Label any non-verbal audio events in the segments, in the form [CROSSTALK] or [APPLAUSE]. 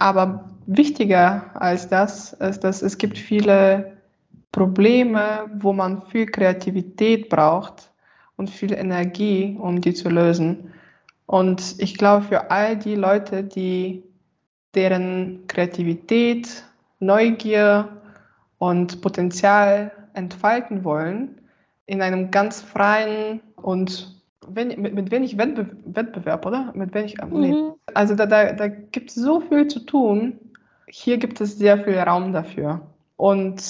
Aber wichtiger als das ist, dass es gibt viele Probleme, wo man viel Kreativität braucht und viel Energie, um die zu lösen. Und ich glaube, für all die Leute, die deren Kreativität, Neugier und Potenzial entfalten wollen, in einem ganz freien und wenn, mit, mit wenig Wettbe Wettbewerb, oder? Mit wenig, mhm. nee. Also da, da, da gibt es so viel zu tun. Hier gibt es sehr viel Raum dafür. Und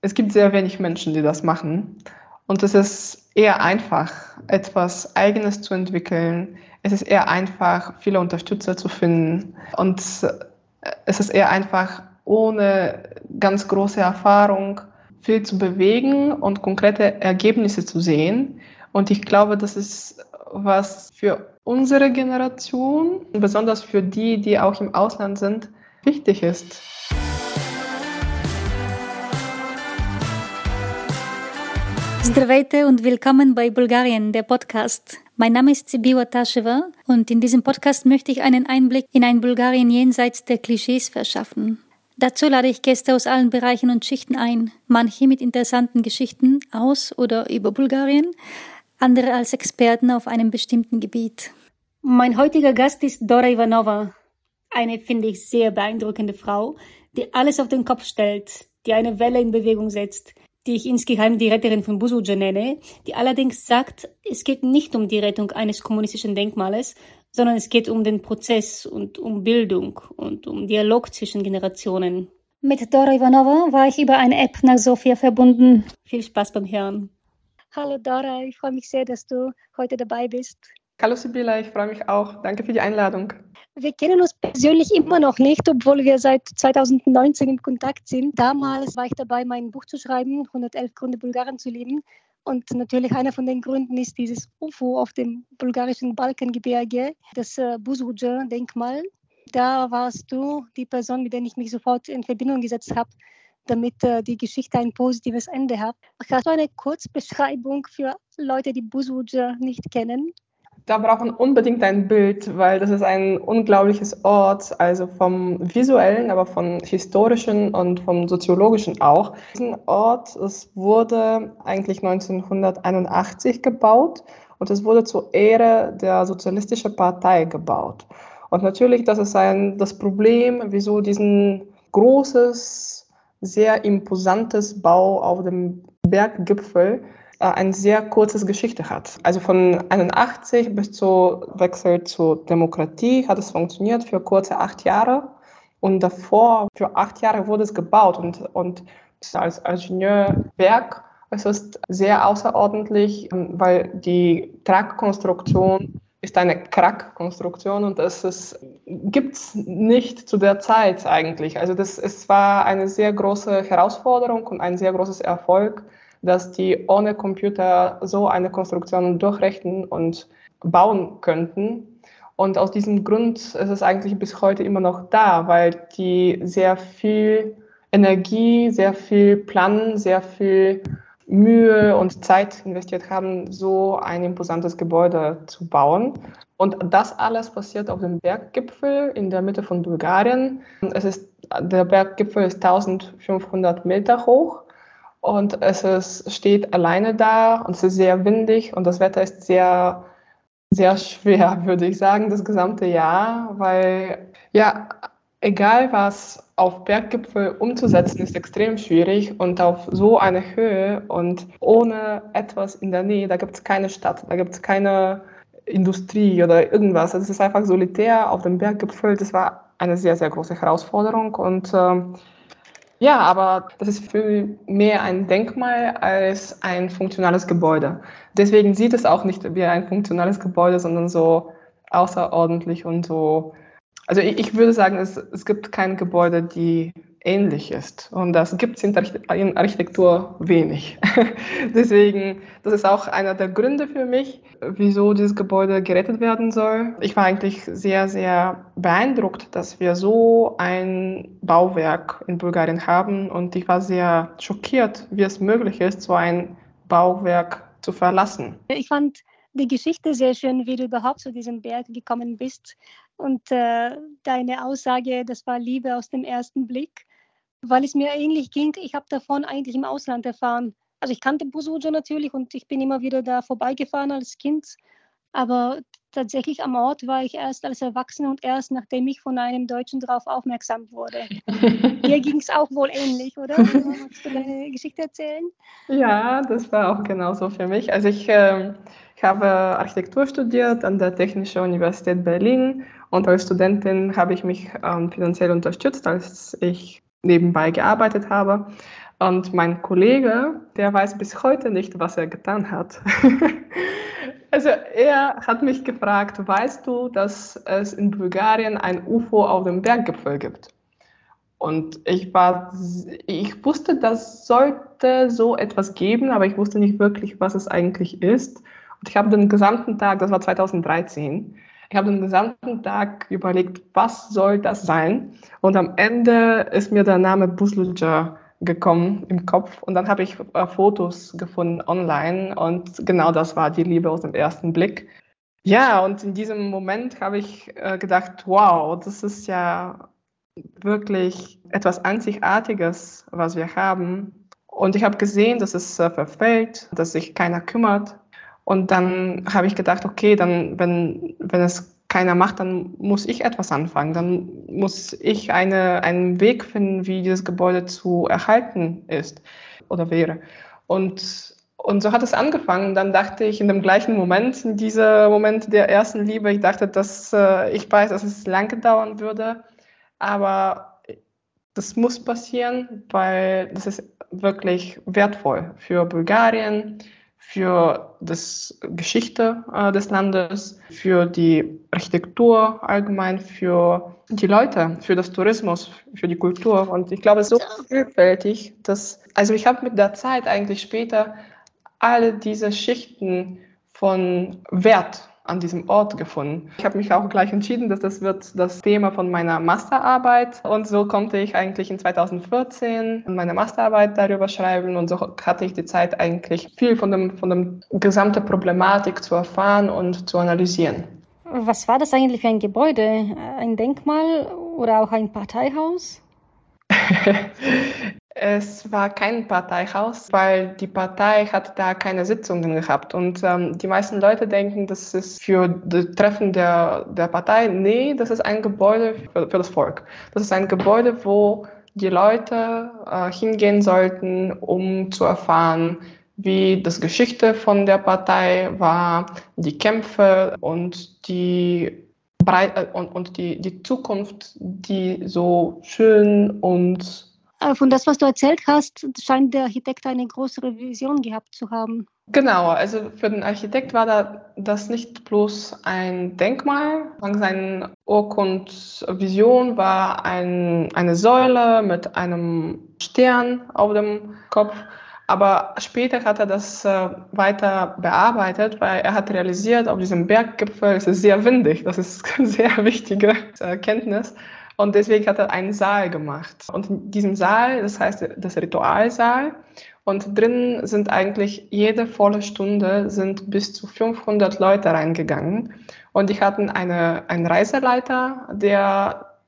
es gibt sehr wenig Menschen, die das machen. Und es ist eher einfach, etwas Eigenes zu entwickeln. Es ist eher einfach, viele Unterstützer zu finden. Und es ist eher einfach, ohne ganz große Erfahrung viel zu bewegen und konkrete Ergebnisse zu sehen. Und ich glaube, das ist was für unsere Generation, besonders für die, die auch im Ausland sind, wichtig ist. Здравейте und willkommen bei Bulgarien, der Podcast. Mein Name ist Sibiwa Tasheva und in diesem Podcast möchte ich einen Einblick in ein Bulgarien jenseits der Klischees verschaffen. Dazu lade ich Gäste aus allen Bereichen und Schichten ein, manche mit interessanten Geschichten aus oder über Bulgarien, andere als Experten auf einem bestimmten Gebiet. Mein heutiger Gast ist Dora Ivanova, eine, finde ich, sehr beeindruckende Frau, die alles auf den Kopf stellt, die eine Welle in Bewegung setzt, die ich insgeheim die Retterin von Busuja nenne, die allerdings sagt, es geht nicht um die Rettung eines kommunistischen Denkmales, sondern es geht um den Prozess und um Bildung und um Dialog zwischen Generationen. Mit Dora Ivanova war ich über eine App nach Sofia verbunden. Viel Spaß beim Hören. Hallo Dora, ich freue mich sehr, dass du heute dabei bist. Hallo Sibylla, ich freue mich auch. Danke für die Einladung. Wir kennen uns persönlich immer noch nicht, obwohl wir seit 2019 in Kontakt sind. Damals war ich dabei, mein Buch zu schreiben, 111 Gründe Bulgarien zu lieben. Und natürlich einer von den Gründen ist dieses UFO auf dem bulgarischen Balkangebirge, das äh, Buzuja-Denkmal. Da warst du die Person, mit der ich mich sofort in Verbindung gesetzt habe, damit äh, die Geschichte ein positives Ende hat. Hast du eine Kurzbeschreibung für Leute, die Buzuja nicht kennen? da brauchen unbedingt ein Bild, weil das ist ein unglaubliches Ort, also vom visuellen, aber vom historischen und vom soziologischen auch. Diesen Ort, es wurde eigentlich 1981 gebaut und es wurde zur Ehre der Sozialistischen Partei gebaut. Und natürlich, das ist ein, das Problem, wieso diesen großes, sehr imposantes Bau auf dem Berggipfel äh, ein sehr kurzes Geschichte hat. Also von 81 bis zu Wechsel zur Demokratie hat es funktioniert für kurze acht Jahre. Und davor, für acht Jahre wurde es gebaut und, und als Ingenieurwerk es ist sehr außerordentlich, weil die Tragkonstruktion ist eine Krackkonstruktion und das gibt es nicht zu der Zeit eigentlich. Also das, es war eine sehr große Herausforderung und ein sehr großes Erfolg dass die ohne Computer so eine Konstruktion durchrechnen und bauen könnten. Und aus diesem Grund ist es eigentlich bis heute immer noch da, weil die sehr viel Energie, sehr viel Planen, sehr viel Mühe und Zeit investiert haben, so ein imposantes Gebäude zu bauen. Und das alles passiert auf dem Berggipfel in der Mitte von Bulgarien. Es ist, der Berggipfel ist 1500 Meter hoch und es ist, steht alleine da und es ist sehr windig und das Wetter ist sehr, sehr schwer, [LAUGHS] würde ich sagen, das gesamte Jahr, weil ja, egal was auf Berggipfel umzusetzen, ist extrem schwierig und auf so eine Höhe und ohne etwas in der Nähe, da gibt es keine Stadt, da gibt es keine Industrie oder irgendwas. Also es ist einfach solitär auf dem Berggipfel. Das war eine sehr, sehr große Herausforderung und äh, ja, aber das ist viel mehr ein Denkmal als ein funktionales Gebäude. Deswegen sieht es auch nicht wie ein funktionales Gebäude, sondern so außerordentlich und so. Also ich, ich würde sagen, es, es gibt kein Gebäude, die ähnlich ist. Und das gibt es in, in Architektur wenig. [LAUGHS] Deswegen, das ist auch einer der Gründe für mich, wieso dieses Gebäude gerettet werden soll. Ich war eigentlich sehr, sehr beeindruckt, dass wir so ein Bauwerk in Bulgarien haben. Und ich war sehr schockiert, wie es möglich ist, so ein Bauwerk zu verlassen. Ich fand die Geschichte sehr schön, wie du überhaupt zu diesem Berg gekommen bist. Und äh, deine Aussage, das war Liebe aus dem ersten Blick, weil es mir ähnlich ging. Ich habe davon eigentlich im Ausland erfahren. Also ich kannte Busuja natürlich und ich bin immer wieder da vorbeigefahren als Kind. Aber tatsächlich am Ort war ich erst als Erwachsene und erst nachdem ich von einem Deutschen darauf aufmerksam wurde. [LAUGHS] Dir ging es auch wohl ähnlich, oder? Magst du deine Geschichte erzählen? Ja, das war auch genauso für mich. Also ich, äh, ich habe Architektur studiert an der Technischen Universität Berlin und als Studentin habe ich mich ähm, finanziell unterstützt, als ich nebenbei gearbeitet habe. Und mein Kollege, der weiß bis heute nicht, was er getan hat. [LAUGHS] also er hat mich gefragt, weißt du, dass es in Bulgarien ein UFO auf dem Berggipfel gibt? Und ich war, ich wusste, das sollte so etwas geben, aber ich wusste nicht wirklich, was es eigentlich ist. Und ich habe den gesamten Tag, das war 2013, ich habe den gesamten Tag überlegt, was soll das sein? Und am Ende ist mir der Name Busluja gekommen im Kopf und dann habe ich äh, Fotos gefunden online und genau das war die Liebe aus dem ersten Blick. Ja, und in diesem Moment habe ich äh, gedacht, wow, das ist ja wirklich etwas Einzigartiges, was wir haben. Und ich habe gesehen, dass es äh, verfällt, dass sich keiner kümmert. Und dann habe ich gedacht, okay, dann, wenn, wenn es keiner macht, dann muss ich etwas anfangen. Dann muss ich eine, einen Weg finden, wie dieses Gebäude zu erhalten ist oder wäre. Und, und so hat es angefangen. Dann dachte ich in dem gleichen Moment, in diesem Moment der ersten Liebe, ich dachte, dass äh, ich weiß, dass es lange dauern würde, aber das muss passieren, weil das ist wirklich wertvoll für Bulgarien, für das Geschichte äh, des Landes, für die Architektur allgemein, für die Leute, für das Tourismus, für die Kultur. Und ich glaube, es ist so vielfältig, dass, also ich habe mit der Zeit eigentlich später alle diese Schichten von Wert an diesem Ort gefunden. Ich habe mich auch gleich entschieden, dass das wird das Thema von meiner Masterarbeit und so konnte ich eigentlich in 2014 meine Masterarbeit darüber schreiben und so hatte ich die Zeit eigentlich viel von dem von dem gesamten Problematik zu erfahren und zu analysieren. Was war das eigentlich für ein Gebäude? Ein Denkmal oder auch ein Parteihaus? [LAUGHS] Es war kein Parteihaus, weil die Partei hat da keine Sitzungen gehabt. Und ähm, die meisten Leute denken, das ist für das Treffen der, der Partei. Nee, das ist ein Gebäude für, für das Volk. Das ist ein Gebäude, wo die Leute äh, hingehen sollten, um zu erfahren, wie das Geschichte von der Partei war, die Kämpfe und die Breit äh, und, und die, die Zukunft, die so schön und von das, was du erzählt hast, scheint der Architekt eine größere Vision gehabt zu haben. Genau, also für den Architekt war da das nicht bloß ein Denkmal. Seine Urkundvision war ein, eine Säule mit einem Stern auf dem Kopf. Aber später hat er das äh, weiter bearbeitet, weil er hat realisiert, auf diesem Berggipfel ist es sehr windig. Das ist [LAUGHS] eine sehr wichtige Erkenntnis. Und deswegen hat er einen Saal gemacht. Und in diesem Saal, das heißt das Ritualsaal, und drin sind eigentlich jede volle Stunde sind bis zu 500 Leute reingegangen. Und die hatten eine, einen Reiseleiter, der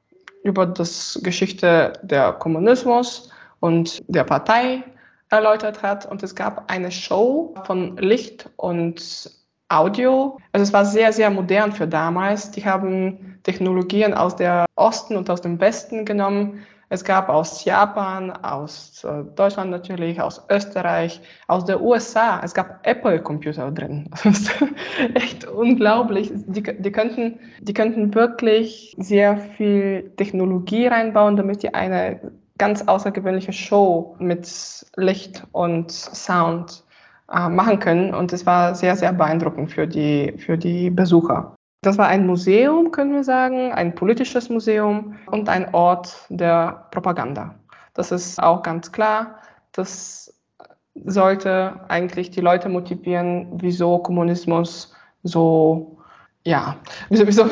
über das Geschichte der Kommunismus und der Partei erläutert hat. Und es gab eine Show von Licht und Audio. Also es war sehr, sehr modern für damals. Die haben Technologien aus der Osten und aus dem Westen genommen. Es gab aus Japan, aus äh, Deutschland natürlich, aus Österreich, aus der USA. Es gab Apple-Computer drin. [LAUGHS] Das ist echt unglaublich. Die, die, könnten, die könnten wirklich sehr viel Technologie reinbauen, damit die eine ganz außergewöhnliche Show mit Licht und Sound äh, machen können. Und es war sehr, sehr beeindruckend für die, für die Besucher. Das war ein Museum, können wir sagen, ein politisches Museum und ein Ort der Propaganda. Das ist auch ganz klar. Das sollte eigentlich die Leute motivieren, wieso Kommunismus so, ja, [LAUGHS] wieso, wieso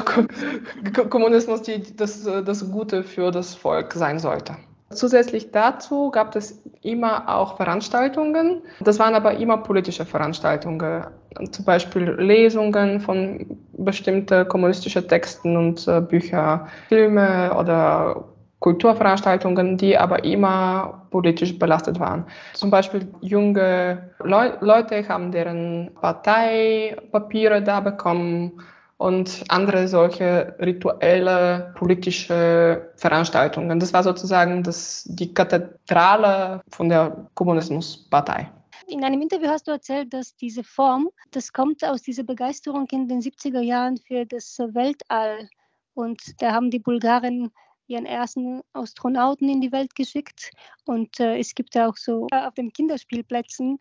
Kommunismus die, das, das Gute für das Volk sein sollte. Zusätzlich dazu gab es immer auch Veranstaltungen. Das waren aber immer politische Veranstaltungen, zum Beispiel Lesungen von bestimmten kommunistischen Texten und äh, Bücher, Filme oder Kulturveranstaltungen, die aber immer politisch belastet waren. Zum Beispiel junge Leu Leute haben deren Parteipapiere da bekommen und andere solche rituelle politische Veranstaltungen. Das war sozusagen das, die Kathedrale von der Kommunismuspartei. In einem Interview hast du erzählt, dass diese Form, das kommt aus dieser Begeisterung in den 70er Jahren für das Weltall. Und da haben die Bulgaren ihren ersten Astronauten in die Welt geschickt. Und äh, es gibt auch so auf den Kinderspielplätzen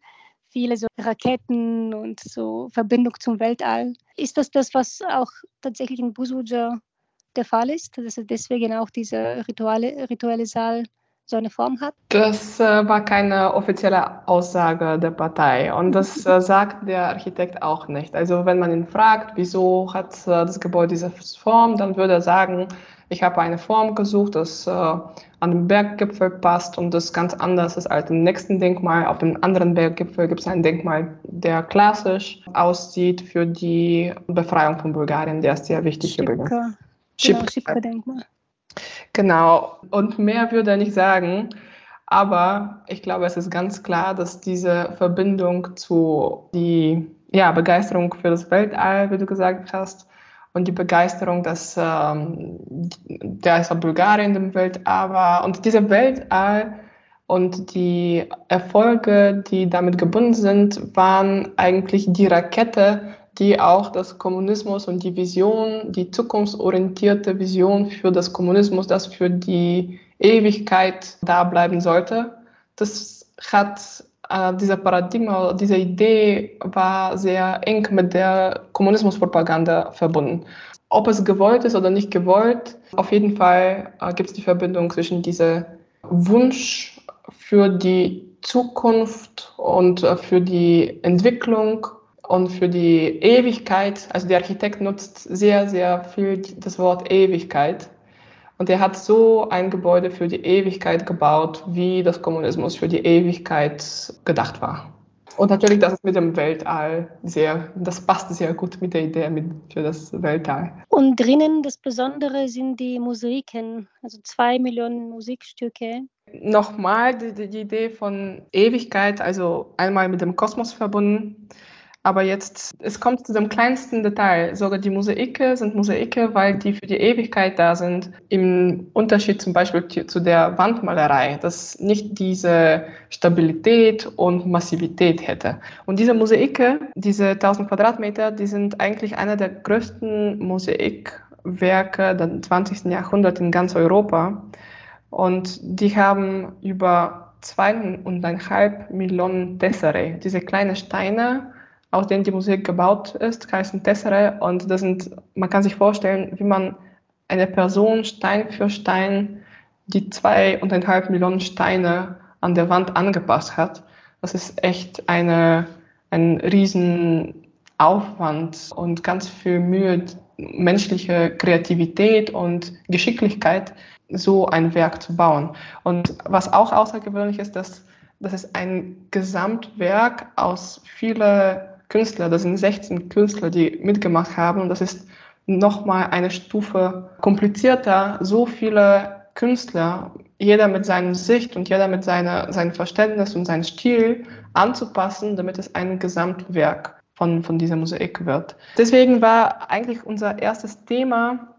viele so Raketen und so Verbindung zum Weltall. Ist das das, was auch tatsächlich in Busuja der Fall ist, dass deswegen auch dieser rituelle, rituelle Saal so eine Form hat? Das äh, war keine offizielle Aussage der Partei und das [LAUGHS] äh, sagt der Architekt auch nicht. Also wenn man ihn fragt, wieso hat äh, das Gebäude diese Form, dann würde er sagen, ich habe eine Form gesucht, das äh, an den Berggipfel passt und das ganz anders ist als im nächsten Denkmal. Auf dem anderen Berggipfel gibt es ein Denkmal, der klassisch aussieht für die Befreiung von Bulgarien. Der ist sehr wichtig Schipka. übrigens. Genau, Schipka-Denkmal. Genau, und mehr würde er nicht sagen. Aber ich glaube, es ist ganz klar, dass diese Verbindung zu die ja, Begeisterung für das Weltall, wie du gesagt hast, und die Begeisterung, dass ähm, der ist Bulgarien im Weltall war. Und diese Weltall und die Erfolge, die damit gebunden sind, waren eigentlich die Rakete, die auch das Kommunismus und die Vision, die zukunftsorientierte Vision für das Kommunismus, das für die Ewigkeit da bleiben sollte, das hat äh, dieser Paradigma, diese Idee war sehr eng mit der Kommunismuspropaganda verbunden. Ob es gewollt ist oder nicht gewollt, auf jeden Fall äh, gibt es die Verbindung zwischen diesem Wunsch für die Zukunft und äh, für die Entwicklung und für die Ewigkeit. Also der Architekt nutzt sehr, sehr viel das Wort Ewigkeit und er hat so ein Gebäude für die Ewigkeit gebaut, wie das Kommunismus für die Ewigkeit gedacht war. Und natürlich, das ist mit dem Weltall sehr, das passt sehr gut mit der Idee mit, für das Weltall. Und drinnen das Besondere sind die Musiken, also zwei Millionen Musikstücke. Nochmal die, die Idee von Ewigkeit, also einmal mit dem Kosmos verbunden aber jetzt, es kommt zu dem kleinsten Detail. Sogar die Mosaike sind Mosaike, weil die für die Ewigkeit da sind. Im Unterschied zum Beispiel zu der Wandmalerei, das nicht diese Stabilität und Massivität hätte. Und diese Mosaike, diese 1000 Quadratmeter, die sind eigentlich einer der größten Mosaikwerke des 20. Jahrhunderts in ganz Europa. Und die haben über zweieinhalb Millionen Tessere, diese kleinen Steine, aus denen die Musik gebaut ist, heißen Tessere. Und das sind, man kann sich vorstellen, wie man eine Person Stein für Stein die zwei und eineinhalb Millionen Steine an der Wand angepasst hat. Das ist echt eine, ein Riesenaufwand und ganz viel Mühe, menschliche Kreativität und Geschicklichkeit, so ein Werk zu bauen. Und was auch außergewöhnlich ist, dass das ist ein Gesamtwerk aus vielen Künstler, das sind 16 Künstler, die mitgemacht haben und das ist nochmal eine Stufe komplizierter. So viele Künstler, jeder mit seiner Sicht und jeder mit seiner, seinem Verständnis und seinem Stil anzupassen, damit es ein Gesamtwerk von, von dieser Mosaik wird. Deswegen war eigentlich unser erstes Thema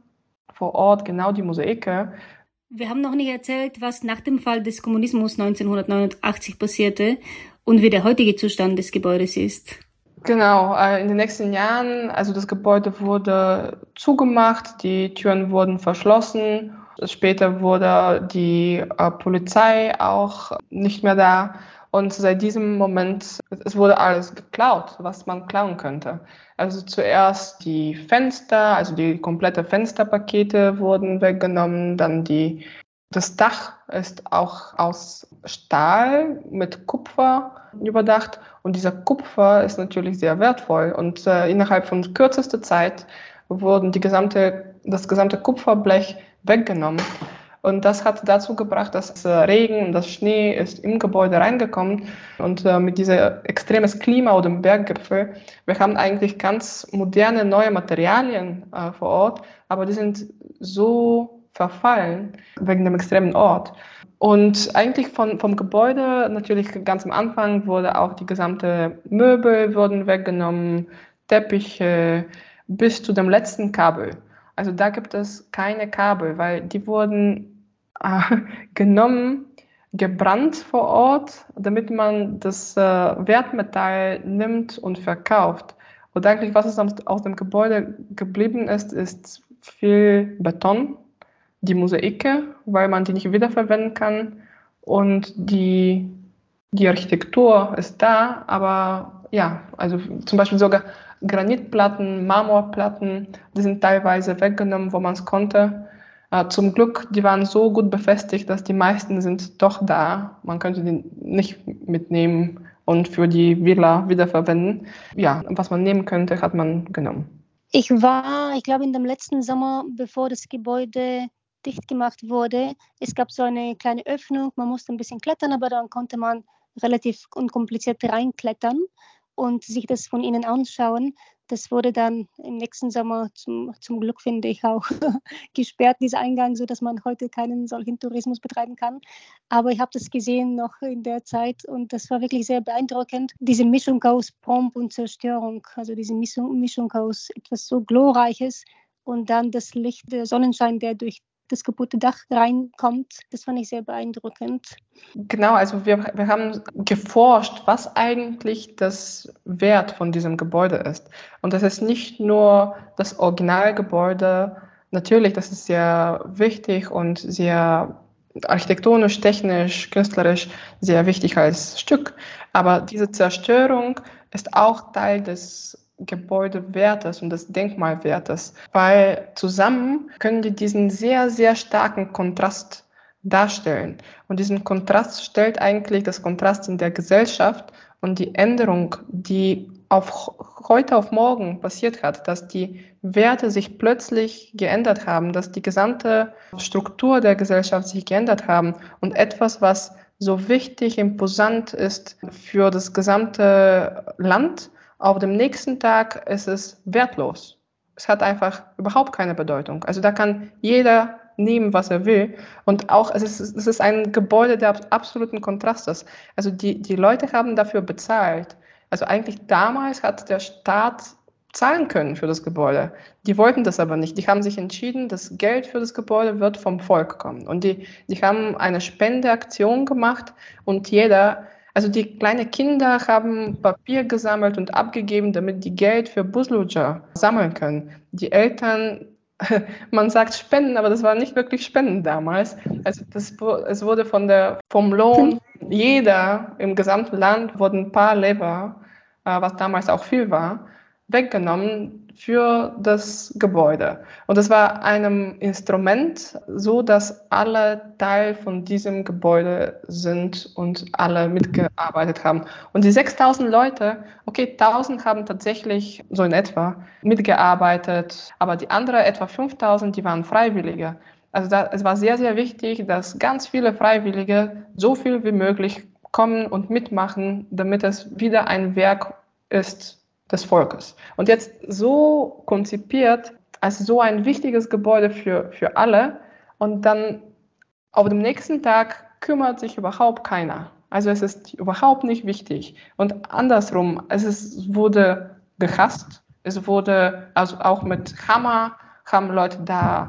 vor Ort genau die Mosaike. Wir haben noch nicht erzählt, was nach dem Fall des Kommunismus 1989 passierte und wie der heutige Zustand des Gebäudes ist. Genau, äh, in den nächsten Jahren, also das Gebäude wurde zugemacht, die Türen wurden verschlossen. Später wurde die äh, Polizei auch nicht mehr da. Und seit diesem Moment, es wurde alles geklaut, was man klauen könnte. Also zuerst die Fenster, also die komplette Fensterpakete wurden weggenommen, dann die, das Dach ist auch aus Stahl mit Kupfer überdacht und dieser Kupfer ist natürlich sehr wertvoll. Und äh, innerhalb von kürzester Zeit wurden die gesamte, das gesamte Kupferblech weggenommen. Und das hat dazu gebracht, dass Regen und das Schnee ist im Gebäude reingekommen. Und äh, mit diesem extremes Klima oder dem Berggipfel, wir haben eigentlich ganz moderne neue Materialien äh, vor Ort, aber die sind so verfallen wegen dem extremen Ort. Und eigentlich von, vom Gebäude, natürlich ganz am Anfang, wurde auch die gesamte Möbel wurden weggenommen, Teppiche, bis zu dem letzten Kabel. Also da gibt es keine Kabel, weil die wurden äh, [LAUGHS] genommen, gebrannt vor Ort, damit man das äh, Wertmetall nimmt und verkauft. Und eigentlich, was aus, aus dem Gebäude geblieben ist, ist viel Beton, die Mosaike, weil man die nicht wiederverwenden kann. Und die, die Architektur ist da, aber ja, also zum Beispiel sogar Granitplatten, Marmorplatten, die sind teilweise weggenommen, wo man es konnte. Äh, zum Glück, die waren so gut befestigt, dass die meisten sind doch da. Man könnte die nicht mitnehmen und für die Villa wiederverwenden. Ja, was man nehmen könnte, hat man genommen. Ich war, ich glaube, in dem letzten Sommer, bevor das Gebäude dicht gemacht wurde, es gab so eine kleine Öffnung, man musste ein bisschen klettern, aber dann konnte man relativ unkompliziert reinklettern und sich das von innen anschauen. Das wurde dann im nächsten Sommer zum, zum Glück, finde ich, auch [LAUGHS] gesperrt, dieser Eingang, sodass man heute keinen solchen Tourismus betreiben kann. Aber ich habe das gesehen noch in der Zeit und das war wirklich sehr beeindruckend. Diese Mischung aus Pomp und Zerstörung, also diese Mischung, Mischung aus etwas so Glorreiches und dann das Licht, der Sonnenschein, der durch das kaputte Dach reinkommt. Das fand ich sehr beeindruckend. Genau, also wir, wir haben geforscht, was eigentlich das Wert von diesem Gebäude ist. Und das ist nicht nur das Originalgebäude. Natürlich, das ist sehr wichtig und sehr architektonisch, technisch, künstlerisch sehr wichtig als Stück. Aber diese Zerstörung ist auch Teil des Gebäudewertes und des Denkmalwertes, weil zusammen können die diesen sehr, sehr starken Kontrast darstellen. Und diesen Kontrast stellt eigentlich das Kontrast in der Gesellschaft und die Änderung, die auf heute auf morgen passiert hat, dass die Werte sich plötzlich geändert haben, dass die gesamte Struktur der Gesellschaft sich geändert haben und etwas, was so wichtig, imposant ist für das gesamte Land, auf dem nächsten Tag ist es wertlos. Es hat einfach überhaupt keine Bedeutung. Also da kann jeder nehmen, was er will. Und auch, es ist, es ist ein Gebäude der absoluten Kontrastes. Also die, die Leute haben dafür bezahlt. Also eigentlich damals hat der Staat zahlen können für das Gebäude. Die wollten das aber nicht. Die haben sich entschieden, das Geld für das Gebäude wird vom Volk kommen. Und die, die haben eine Spendeaktion gemacht und jeder also die kleinen Kinder haben Papier gesammelt und abgegeben, damit die Geld für Busluja sammeln können. Die Eltern, [LAUGHS] man sagt Spenden, aber das war nicht wirklich Spenden damals. Also das, es wurde von der, vom Lohn, [LAUGHS] jeder im gesamten Land wurden ein paar Lever, äh, was damals auch viel war, weggenommen für das Gebäude. Und es war ein Instrument, so dass alle Teil von diesem Gebäude sind und alle mitgearbeitet haben. Und die 6000 Leute, okay, 1000 haben tatsächlich so in etwa mitgearbeitet, aber die anderen etwa 5000, die waren Freiwillige. Also da, es war sehr, sehr wichtig, dass ganz viele Freiwillige so viel wie möglich kommen und mitmachen, damit es wieder ein Werk ist, des Volkes. Und jetzt so konzipiert als so ein wichtiges Gebäude für, für alle und dann auf dem nächsten Tag kümmert sich überhaupt keiner. Also es ist überhaupt nicht wichtig. Und andersrum, es ist, wurde gehasst. Es wurde also auch mit Hammer haben Leute da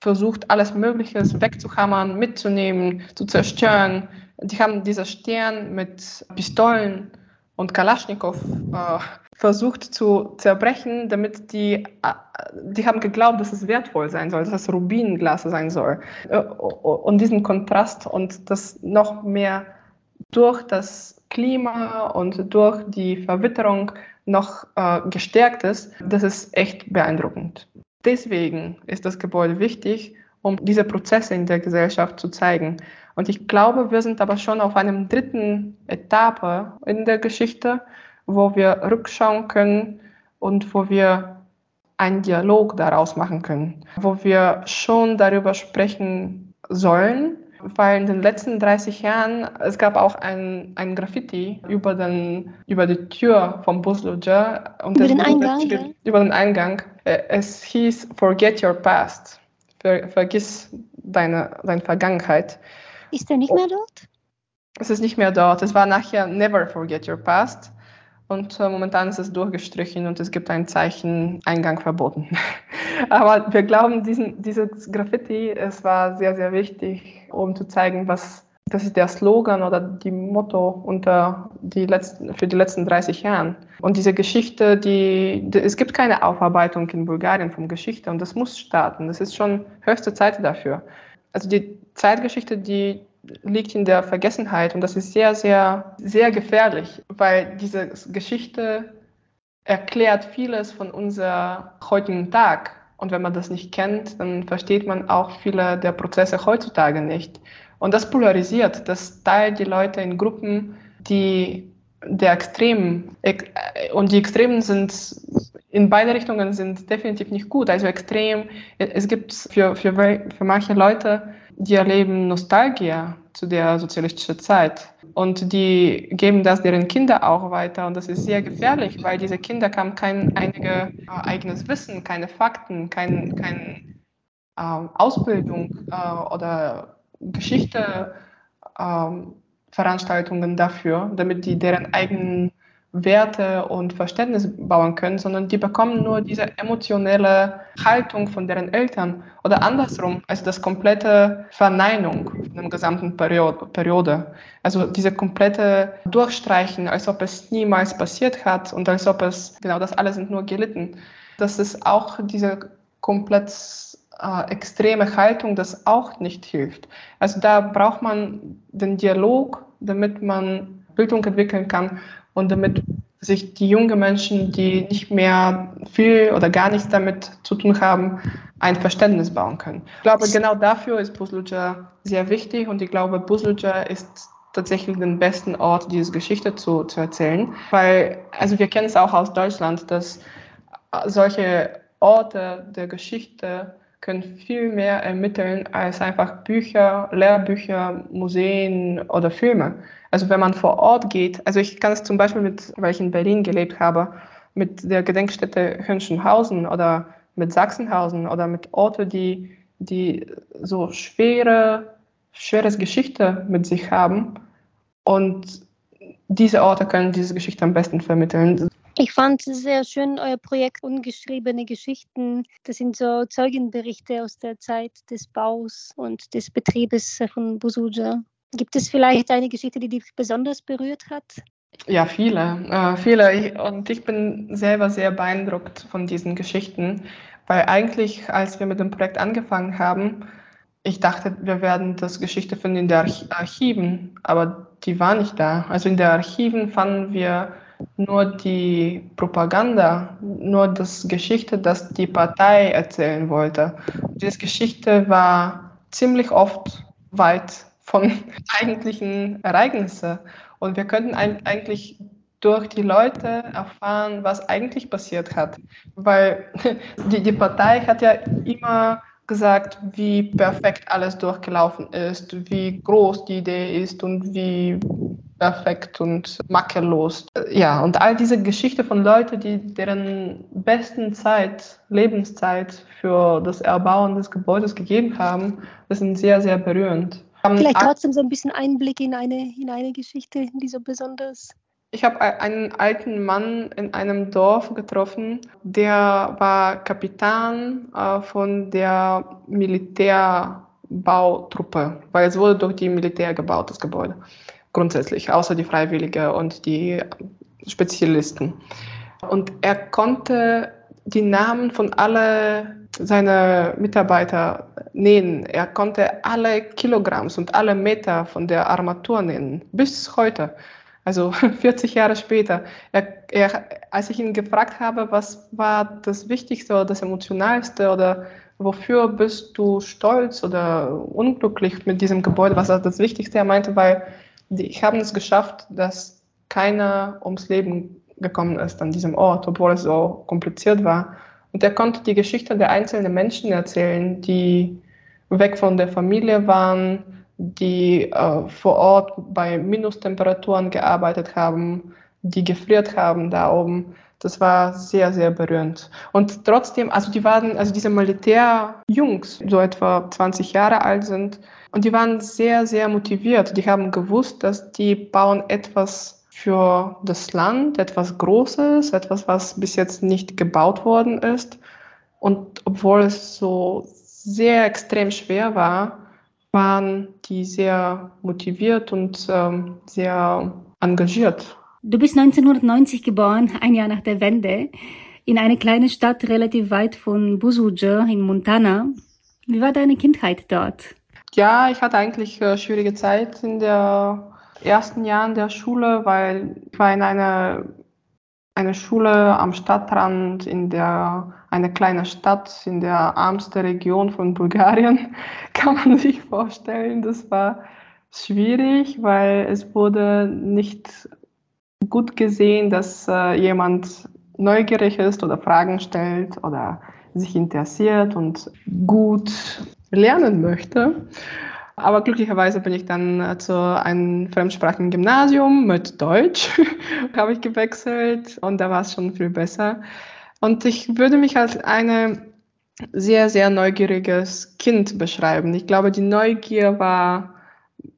versucht, alles Mögliche wegzuhammern, mitzunehmen, zu zerstören. Die haben diesen Stern mit Pistolen und Kalaschnikow äh, versucht zu zerbrechen, damit die, äh, die haben geglaubt, dass es wertvoll sein soll, dass es Rubinglas sein soll. Äh, und diesen Kontrast und das noch mehr durch das Klima und durch die Verwitterung noch äh, gestärkt ist, das ist echt beeindruckend. Deswegen ist das Gebäude wichtig, um diese Prozesse in der Gesellschaft zu zeigen. Und ich glaube, wir sind aber schon auf einem dritten Etappe in der Geschichte, wo wir rückschauen können und wo wir einen Dialog daraus machen können, wo wir schon darüber sprechen sollen, weil in den letzten 30 Jahren, es gab auch ein, ein Graffiti über, den, über die Tür vom Busluja. Über den Eingang? Ja? Über den Eingang. Äh, es hieß Forget Your Past. Ver, vergiss deine, deine Vergangenheit. Ist er nicht mehr dort? Es ist nicht mehr dort. Es war nachher Never Forget Your Past. Und äh, momentan ist es durchgestrichen und es gibt ein Zeichen Eingang verboten. [LAUGHS] Aber wir glauben, diesen, dieses Graffiti, es war sehr, sehr wichtig, um zu zeigen, was das ist der Slogan oder die Motto unter die letzten, für die letzten 30 Jahre. Und diese Geschichte, die, die, es gibt keine Aufarbeitung in Bulgarien von Geschichte und das muss starten. Das ist schon höchste Zeit dafür. Also die Zeitgeschichte, die liegt in der Vergessenheit und das ist sehr, sehr, sehr gefährlich, weil diese Geschichte erklärt vieles von unserem heutigen Tag. Und wenn man das nicht kennt, dann versteht man auch viele der Prozesse heutzutage nicht. Und das polarisiert, das teilt die Leute in Gruppen, die der Extremen, und die Extremen sind in beide Richtungen sind definitiv nicht gut. Also extrem, es gibt für, für, für manche Leute die erleben Nostalgie zu der sozialistischen Zeit. Und die geben das deren Kinder auch weiter. Und das ist sehr gefährlich, weil diese Kinder haben kein einige, äh, eigenes Wissen, keine Fakten, keine kein, äh, Ausbildung äh, oder Geschichte ähm, Veranstaltungen dafür, damit die deren eigenen Werte und Verständnis bauen können, sondern die bekommen nur diese emotionelle Haltung von deren Eltern oder andersrum, also das komplette Verneinung in der gesamten Periode. Also diese komplette Durchstreichen, als ob es niemals passiert hat und als ob es, genau das alles sind nur gelitten. Das ist auch diese komplett äh, extreme Haltung, das auch nicht hilft. Also da braucht man den Dialog, damit man Bildung entwickeln kann und damit sich die jungen Menschen, die nicht mehr viel oder gar nichts damit zu tun haben, ein Verständnis bauen können. Ich glaube, genau dafür ist Buzluja sehr wichtig und ich glaube, Buzluja ist tatsächlich den besten Ort, diese Geschichte zu, zu erzählen, weil, also wir kennen es auch aus Deutschland, dass solche Orte der Geschichte können viel mehr ermitteln als einfach Bücher, Lehrbücher, Museen oder Filme. Also wenn man vor Ort geht, also ich kann es zum Beispiel mit, weil ich in Berlin gelebt habe, mit der Gedenkstätte Hönschenhausen oder mit Sachsenhausen oder mit Orten, die, die so schwere, schweres Geschichte mit sich haben. Und diese Orte können diese Geschichte am besten vermitteln. Ich fand sehr schön, euer Projekt Ungeschriebene Geschichten. Das sind so Zeugenberichte aus der Zeit des Baus und des Betriebes von Busuja. Gibt es vielleicht eine Geschichte, die dich besonders berührt hat? Ja, viele, äh, viele. Und ich bin selber sehr beeindruckt von diesen Geschichten, weil eigentlich, als wir mit dem Projekt angefangen haben, ich dachte, wir werden das Geschichte finden in den Archiven, aber die war nicht da. Also in den Archiven fanden wir nur die Propaganda, nur das Geschichte, das die Partei erzählen wollte. Diese Geschichte war ziemlich oft weit von [LAUGHS] eigentlichen Ereignissen. Und wir könnten eigentlich durch die Leute erfahren, was eigentlich passiert hat. Weil [LAUGHS] die, die Partei hat ja immer gesagt, wie perfekt alles durchgelaufen ist, wie groß die Idee ist und wie perfekt und makellos. Ja, und all diese Geschichte von Leuten, die deren besten Zeit, Lebenszeit für das Erbauen des Gebäudes gegeben haben, das sind sehr, sehr berührend. Vielleicht trotzdem so ein bisschen Einblick in eine, in eine Geschichte, die so besonders ich habe einen alten Mann in einem Dorf getroffen, der war Kapitän äh, von der Militärbautruppe, weil es wurde durch die Militär gebaut, das Gebäude grundsätzlich, außer die Freiwillige und die Spezialisten. Und er konnte die Namen von alle seine Mitarbeiter nennen. Er konnte alle Kilogramms und alle Meter von der Armatur nennen, bis heute. Also [LAUGHS] 40 Jahre später. Er, er, als ich ihn gefragt habe, was war das Wichtigste oder das Emotionalste oder wofür bist du stolz oder unglücklich mit diesem Gebäude, was war das Wichtigste? Er meinte, weil ich habe es geschafft, dass keiner ums Leben gekommen ist an diesem Ort, obwohl es so kompliziert war. Und er konnte die Geschichte der einzelnen Menschen erzählen, die weg von der Familie waren, die äh, vor Ort bei Minustemperaturen gearbeitet haben, die gefriert haben da oben. Das war sehr, sehr berührend. Und trotzdem, also die waren, also diese Militärjungs, so etwa 20 Jahre alt sind, und die waren sehr, sehr motiviert. Die haben gewusst, dass die bauen etwas für das Land, etwas Großes, etwas, was bis jetzt nicht gebaut worden ist. Und obwohl es so sehr extrem schwer war, waren die sehr motiviert und ähm, sehr engagiert. Du bist 1990 geboren, ein Jahr nach der Wende, in eine kleine Stadt relativ weit von Busuja in Montana. Wie war deine Kindheit dort? Ja, ich hatte eigentlich äh, schwierige Zeit in der ersten Jahren der Schule, weil ich war in einer eine Schule am Stadtrand in der eine kleine Stadt in der ärmsten Region von Bulgarien, [LAUGHS] kann man sich vorstellen. Das war schwierig, weil es wurde nicht gut gesehen, dass äh, jemand neugierig ist oder Fragen stellt oder sich interessiert und gut lernen möchte. Aber glücklicherweise bin ich dann äh, zu einem fremdsprachigen Gymnasium mit Deutsch, [LAUGHS] habe ich gewechselt und da war es schon viel besser. Und ich würde mich als eine sehr, sehr neugieriges Kind beschreiben. Ich glaube, die Neugier war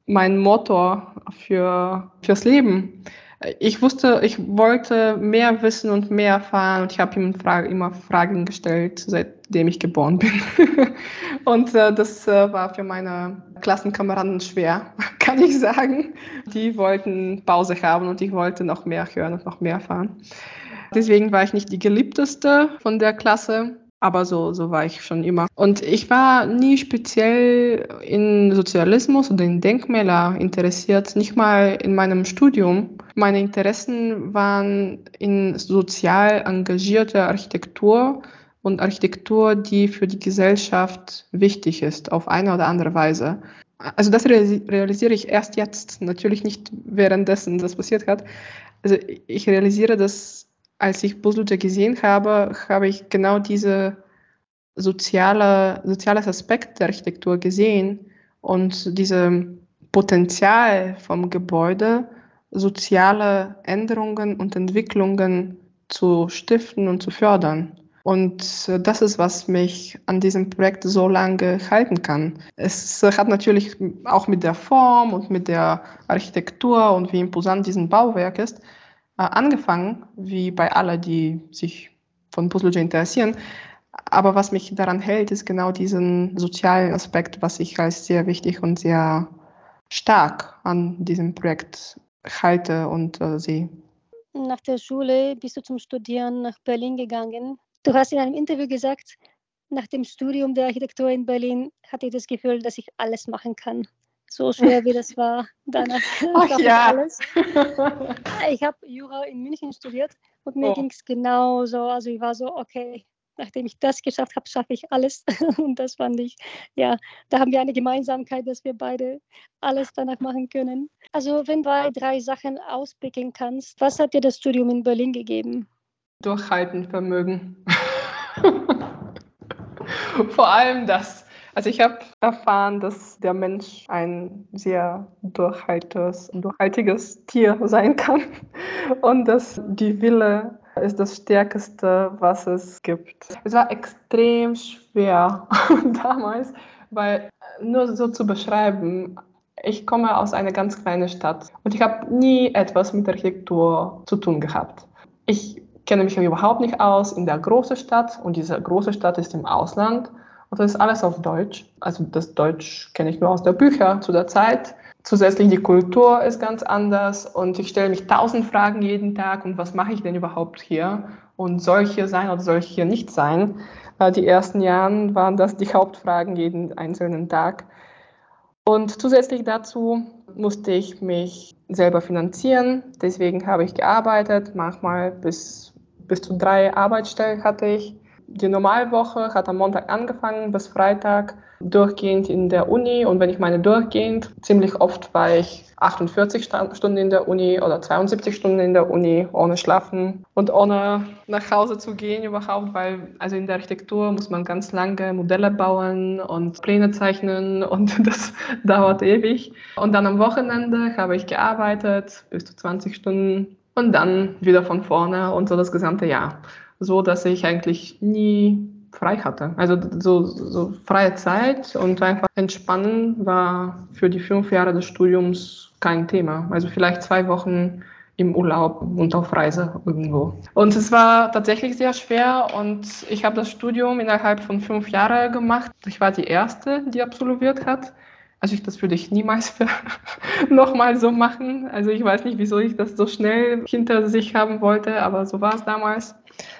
mein Motor für, fürs Leben ich wusste, ich wollte mehr wissen und mehr erfahren und ich habe ihm Frage, immer Fragen gestellt, seitdem ich geboren bin. [LAUGHS] und äh, das äh, war für meine Klassenkameraden schwer, [LAUGHS] kann ich sagen. Die wollten Pause haben und ich wollte noch mehr hören und noch mehr erfahren. Deswegen war ich nicht die geliebteste von der Klasse aber so, so war ich schon immer. Und ich war nie speziell in Sozialismus oder in Denkmäler interessiert, nicht mal in meinem Studium. Meine Interessen waren in sozial engagierter Architektur und Architektur, die für die Gesellschaft wichtig ist, auf eine oder andere Weise. Also das realisiere ich erst jetzt, natürlich nicht währenddessen das passiert hat. Also ich realisiere das als ich Busluja gesehen habe, habe ich genau diese soziale, soziales Aspekt der Architektur gesehen und diese Potenzial vom Gebäude, soziale Änderungen und Entwicklungen zu stiften und zu fördern. Und das ist, was mich an diesem Projekt so lange halten kann. Es hat natürlich auch mit der Form und mit der Architektur und wie imposant diesen Bauwerk ist, äh, angefangen, wie bei allen, die sich von Puzzleja interessieren. Aber was mich daran hält, ist genau diesen sozialen Aspekt, was ich als sehr wichtig und sehr stark an diesem Projekt halte und äh, sehe. Nach der Schule bist du zum Studieren nach Berlin gegangen. Du hast in einem Interview gesagt, nach dem Studium der Architektur in Berlin hatte ich das Gefühl, dass ich alles machen kann so schwer wie das war. [LAUGHS] Danach Ach, [LAUGHS] ja. alles. [LAUGHS] Ich habe Jura in München studiert und mir oh. ging es genauso. Also ich war so, okay, nachdem ich das geschafft habe, schaffe ich alles. Und das fand ich, ja, da haben wir eine Gemeinsamkeit, dass wir beide alles danach machen können. Also wenn du drei Sachen auspicken kannst, was hat dir das Studium in Berlin gegeben? Durchhaltenvermögen. [LAUGHS] Vor allem das. Also ich habe erfahren, dass der Mensch ein sehr durchhaltiges, durchhaltiges Tier sein kann und dass die Wille ist das Stärkste, was es gibt. Es war extrem schwer [LAUGHS] damals, weil nur so zu beschreiben, ich komme aus einer ganz kleinen Stadt und ich habe nie etwas mit Architektur zu tun gehabt. Ich kenne mich überhaupt nicht aus in der großen Stadt und diese große Stadt ist im Ausland und das ist alles auf Deutsch. Also das Deutsch kenne ich nur aus der Bücher zu der Zeit. Zusätzlich die Kultur ist ganz anders und ich stelle mich tausend Fragen jeden Tag und was mache ich denn überhaupt hier und soll ich hier sein oder soll ich hier nicht sein? Äh, die ersten Jahre waren das die Hauptfragen jeden einzelnen Tag. Und zusätzlich dazu musste ich mich selber finanzieren. Deswegen habe ich gearbeitet, manchmal bis, bis zu drei Arbeitsstellen hatte ich die Normalwoche hat am Montag angefangen bis Freitag, durchgehend in der Uni. Und wenn ich meine durchgehend, ziemlich oft war ich 48 Stunden in der Uni oder 72 Stunden in der Uni, ohne Schlafen und ohne nach Hause zu gehen überhaupt, weil also in der Architektur muss man ganz lange Modelle bauen und Pläne zeichnen [LAUGHS] und das dauert ewig. Und dann am Wochenende habe ich gearbeitet bis zu 20 Stunden und dann wieder von vorne und so das gesamte Jahr. So dass ich eigentlich nie frei hatte. Also so, so freie Zeit und einfach entspannen war für die fünf Jahre des Studiums kein Thema. Also vielleicht zwei Wochen im Urlaub und auf Reise irgendwo. Und es war tatsächlich sehr schwer und ich habe das Studium innerhalb von fünf Jahren gemacht. Ich war die Erste, die absolviert hat. Also ich, das würde ich niemals [LAUGHS] nochmal so machen. Also ich weiß nicht, wieso ich das so schnell hinter sich haben wollte, aber so war es damals.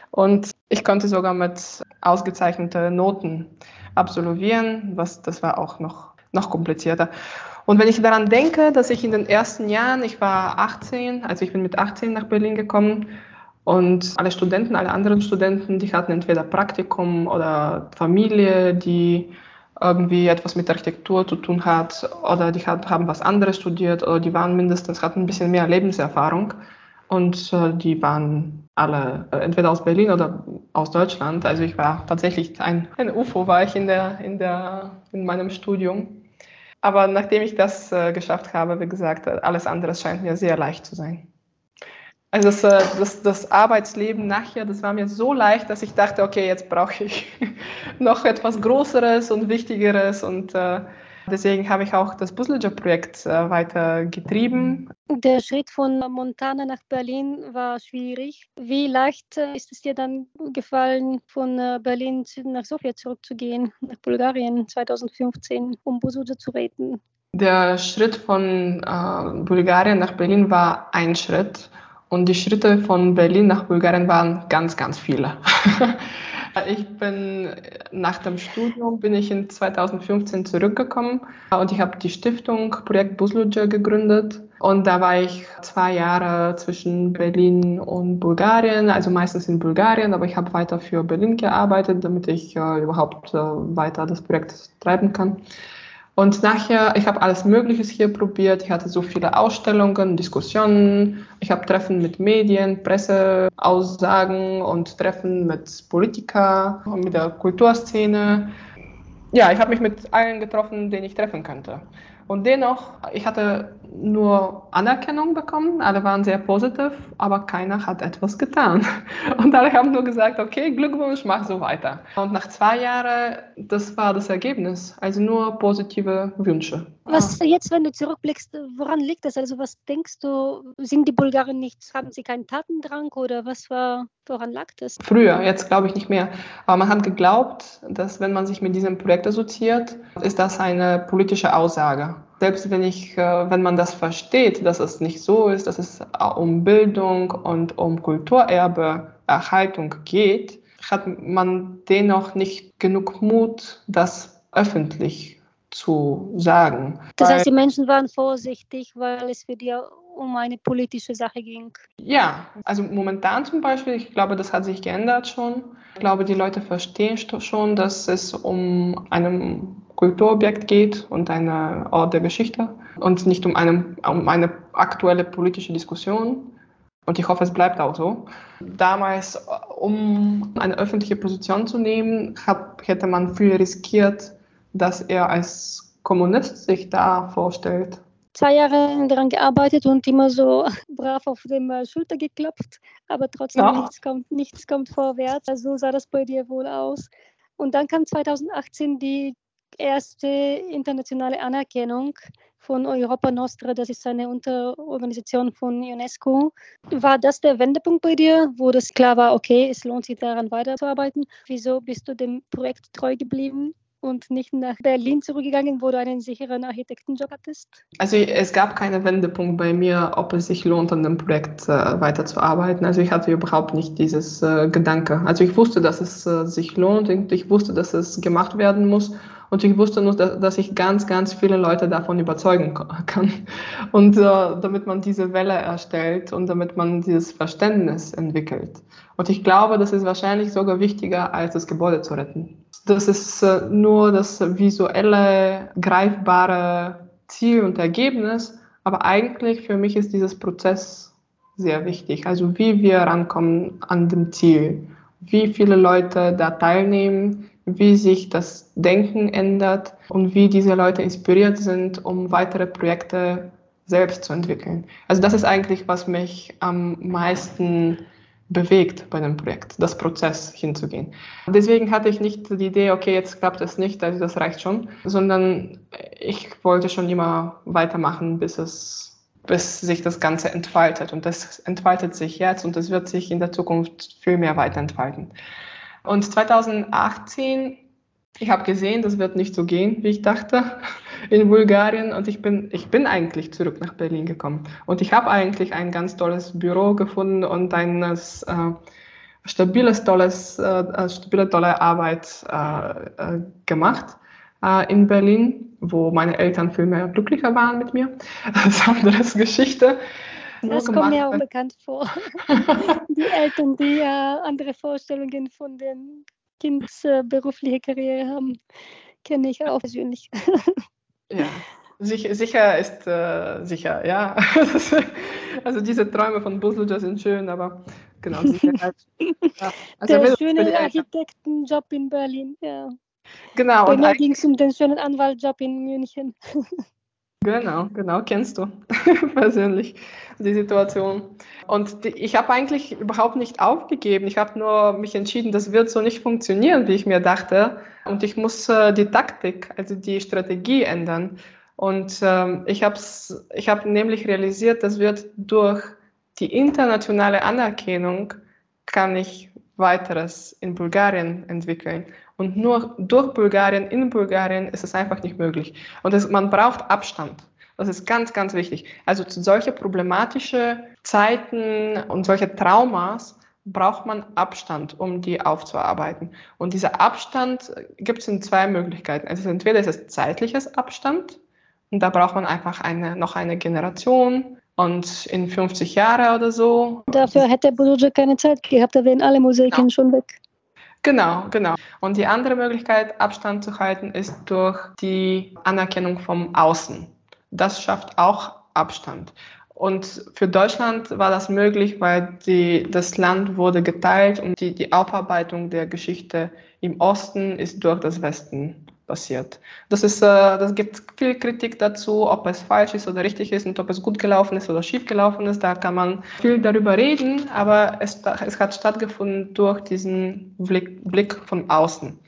Und ich konnte sogar mit ausgezeichneten Noten absolvieren, was das war auch noch, noch komplizierter. Und wenn ich daran denke, dass ich in den ersten Jahren, ich war 18, also ich bin mit 18 nach Berlin gekommen und alle Studenten, alle anderen Studenten, die hatten entweder Praktikum oder Familie, die irgendwie etwas mit Architektur zu tun hat oder die haben was anderes studiert oder die waren mindestens, hatten ein bisschen mehr Lebenserfahrung und äh, die waren alle äh, entweder aus Berlin oder aus Deutschland. Also ich war tatsächlich ein, ein UFO, war ich in, der, in, der, in meinem Studium. Aber nachdem ich das äh, geschafft habe, wie gesagt, alles andere scheint mir sehr leicht zu sein. Also das, äh, das, das, Arbeitsleben nachher, das war mir so leicht, dass ich dachte, okay, jetzt brauche ich [LAUGHS] noch etwas Größeres und Wichtigeres und äh, Deswegen habe ich auch das Busleger-Projekt äh, weiter getrieben. Der Schritt von Montana nach Berlin war schwierig. Wie leicht äh, ist es dir dann gefallen, von äh, Berlin nach Sofia zurückzugehen, nach Bulgarien 2015, um Busleger zu reden? Der Schritt von äh, Bulgarien nach Berlin war ein Schritt und die Schritte von Berlin nach Bulgarien waren ganz, ganz viele. [LAUGHS] Ich bin nach dem Studium bin ich in 2015 zurückgekommen und ich habe die Stiftung Projekt Busluja gegründet. Und da war ich zwei Jahre zwischen Berlin und Bulgarien, also meistens in Bulgarien, aber ich habe weiter für Berlin gearbeitet, damit ich äh, überhaupt äh, weiter das Projekt treiben kann. Und nachher, ich habe alles Mögliche hier probiert. Ich hatte so viele Ausstellungen, Diskussionen. Ich habe Treffen mit Medien, Presseaussagen und Treffen mit Politikern, mit der Kulturszene. Ja, ich habe mich mit allen getroffen, den ich treffen könnte. Und dennoch, ich hatte nur Anerkennung bekommen, alle waren sehr positiv, aber keiner hat etwas getan. [LAUGHS] Und alle haben nur gesagt, okay, Glückwunsch, mach so weiter. Und nach zwei Jahren, das war das Ergebnis, also nur positive Wünsche. Was jetzt, wenn du zurückblickst, woran liegt das? Also was denkst du, sind die Bulgaren nicht, haben sie keinen Tatendrang oder was war, woran lag das? Früher, jetzt glaube ich nicht mehr. Aber man hat geglaubt, dass wenn man sich mit diesem Projekt assoziiert, ist das eine politische Aussage. Selbst wenn ich, äh, wenn man das versteht, dass es nicht so ist, dass es um Bildung und um Kulturerbeerhaltung geht, hat man dennoch nicht genug Mut, das öffentlich zu sagen. Das heißt, die Menschen waren vorsichtig, weil es für die um eine politische Sache ging. Ja, also momentan zum Beispiel, ich glaube, das hat sich geändert schon. Ich glaube, die Leute verstehen schon, dass es um ein Kulturobjekt geht und eine Ort der Geschichte und nicht um, einem, um eine aktuelle politische Diskussion. Und ich hoffe, es bleibt auch so. Damals, um eine öffentliche Position zu nehmen, hat, hätte man viel riskiert, dass er als Kommunist sich da vorstellt. Zwei Jahre daran gearbeitet und immer so [LAUGHS] brav auf dem äh, Schulter geklopft, aber trotzdem ja. nichts, kommt, nichts kommt vorwärts. Also so sah das bei dir wohl aus. Und dann kam 2018 die erste internationale Anerkennung von Europa Nostra, das ist eine Unterorganisation von UNESCO. War das der Wendepunkt bei dir, wo das klar war, okay, es lohnt sich daran weiterzuarbeiten? Wieso bist du dem Projekt treu geblieben? und nicht nach Berlin zurückgegangen, wo du einen sicheren Architektenjob hattest? Also es gab keinen Wendepunkt bei mir, ob es sich lohnt, an dem Projekt äh, weiterzuarbeiten. Also ich hatte überhaupt nicht dieses äh, Gedanke. Also ich wusste, dass es äh, sich lohnt und ich wusste, dass es gemacht werden muss. Und ich wusste nur, dass, dass ich ganz, ganz viele Leute davon überzeugen kann. Und äh, damit man diese Welle erstellt und damit man dieses Verständnis entwickelt. Und ich glaube, das ist wahrscheinlich sogar wichtiger, als das Gebäude zu retten. Das ist äh, nur das visuelle, greifbare Ziel und Ergebnis. Aber eigentlich für mich ist dieses Prozess sehr wichtig. Also wie wir rankommen an dem Ziel, wie viele Leute da teilnehmen, wie sich das Denken ändert und wie diese Leute inspiriert sind, um weitere Projekte selbst zu entwickeln. Also das ist eigentlich, was mich am meisten bewegt bei dem Projekt, das Prozess hinzugehen. Deswegen hatte ich nicht die Idee, okay, jetzt klappt es nicht, also das reicht schon, sondern ich wollte schon immer weitermachen, bis es bis sich das Ganze entfaltet. Und das entfaltet sich jetzt und es wird sich in der Zukunft viel mehr weiterentfalten. Und 2018, ich habe gesehen, das wird nicht so gehen, wie ich dachte, [LAUGHS] in Bulgarien. Und ich bin, ich bin eigentlich zurück nach Berlin gekommen. Und ich habe eigentlich ein ganz tolles Büro gefunden und eine äh, stabiles, tolles, äh, stabile, tolle Arbeit äh, äh gemacht äh, in Berlin, wo meine Eltern viel mehr glücklicher waren mit mir. [LAUGHS] Das ist eine andere Geschichte. Das kommt mir auch bekannt vor. [LAUGHS] die Eltern, die äh, andere Vorstellungen von den Kinds äh, berufliche Karriere haben, kenne ich auch persönlich. ja. Sicher, sicher ist äh, sicher, ja. [LAUGHS] also diese Träume von Busluja sind schön, aber genau, Sicherheit. [LAUGHS] Ja. Also Der schöne Architektenjob in Berlin, ja. Genau. Bei mir ging es um den schönen Anwaltjob in München. Genau, genau, kennst du [LAUGHS] persönlich die Situation. Und die, ich habe eigentlich überhaupt nicht aufgegeben. Ich habe nur mich entschieden, das wird so nicht funktionieren, wie ich mir dachte. Und ich muss äh, die Taktik, also die Strategie ändern. Und ähm, ich habe ich hab nämlich realisiert, das wird durch die internationale Anerkennung kann ich weiteres in Bulgarien entwickeln. Und nur durch Bulgarien, in Bulgarien ist es einfach nicht möglich. Und es, man braucht Abstand. Das ist ganz, ganz wichtig. Also zu solche problematische Zeiten und solche Traumas braucht man Abstand, um die aufzuarbeiten. Und dieser Abstand gibt es in zwei Möglichkeiten. Also entweder ist es zeitliches Abstand und da braucht man einfach eine, noch eine Generation und in 50 Jahren oder so. Dafür hätte Bodoja keine Zeit gehabt, da wären alle Musiken ja. schon weg. Genau, genau. Und die andere Möglichkeit, Abstand zu halten, ist durch die Anerkennung vom Außen. Das schafft auch Abstand. Und für Deutschland war das möglich, weil die, das Land wurde geteilt und die, die Aufarbeitung der Geschichte im Osten ist durch das Westen passiert. Das, ist, äh, das gibt viel Kritik dazu, ob es falsch ist oder richtig ist und ob es gut gelaufen ist oder schief gelaufen ist. Da kann man viel darüber reden, aber es, es hat stattgefunden durch diesen Blick, Blick von außen.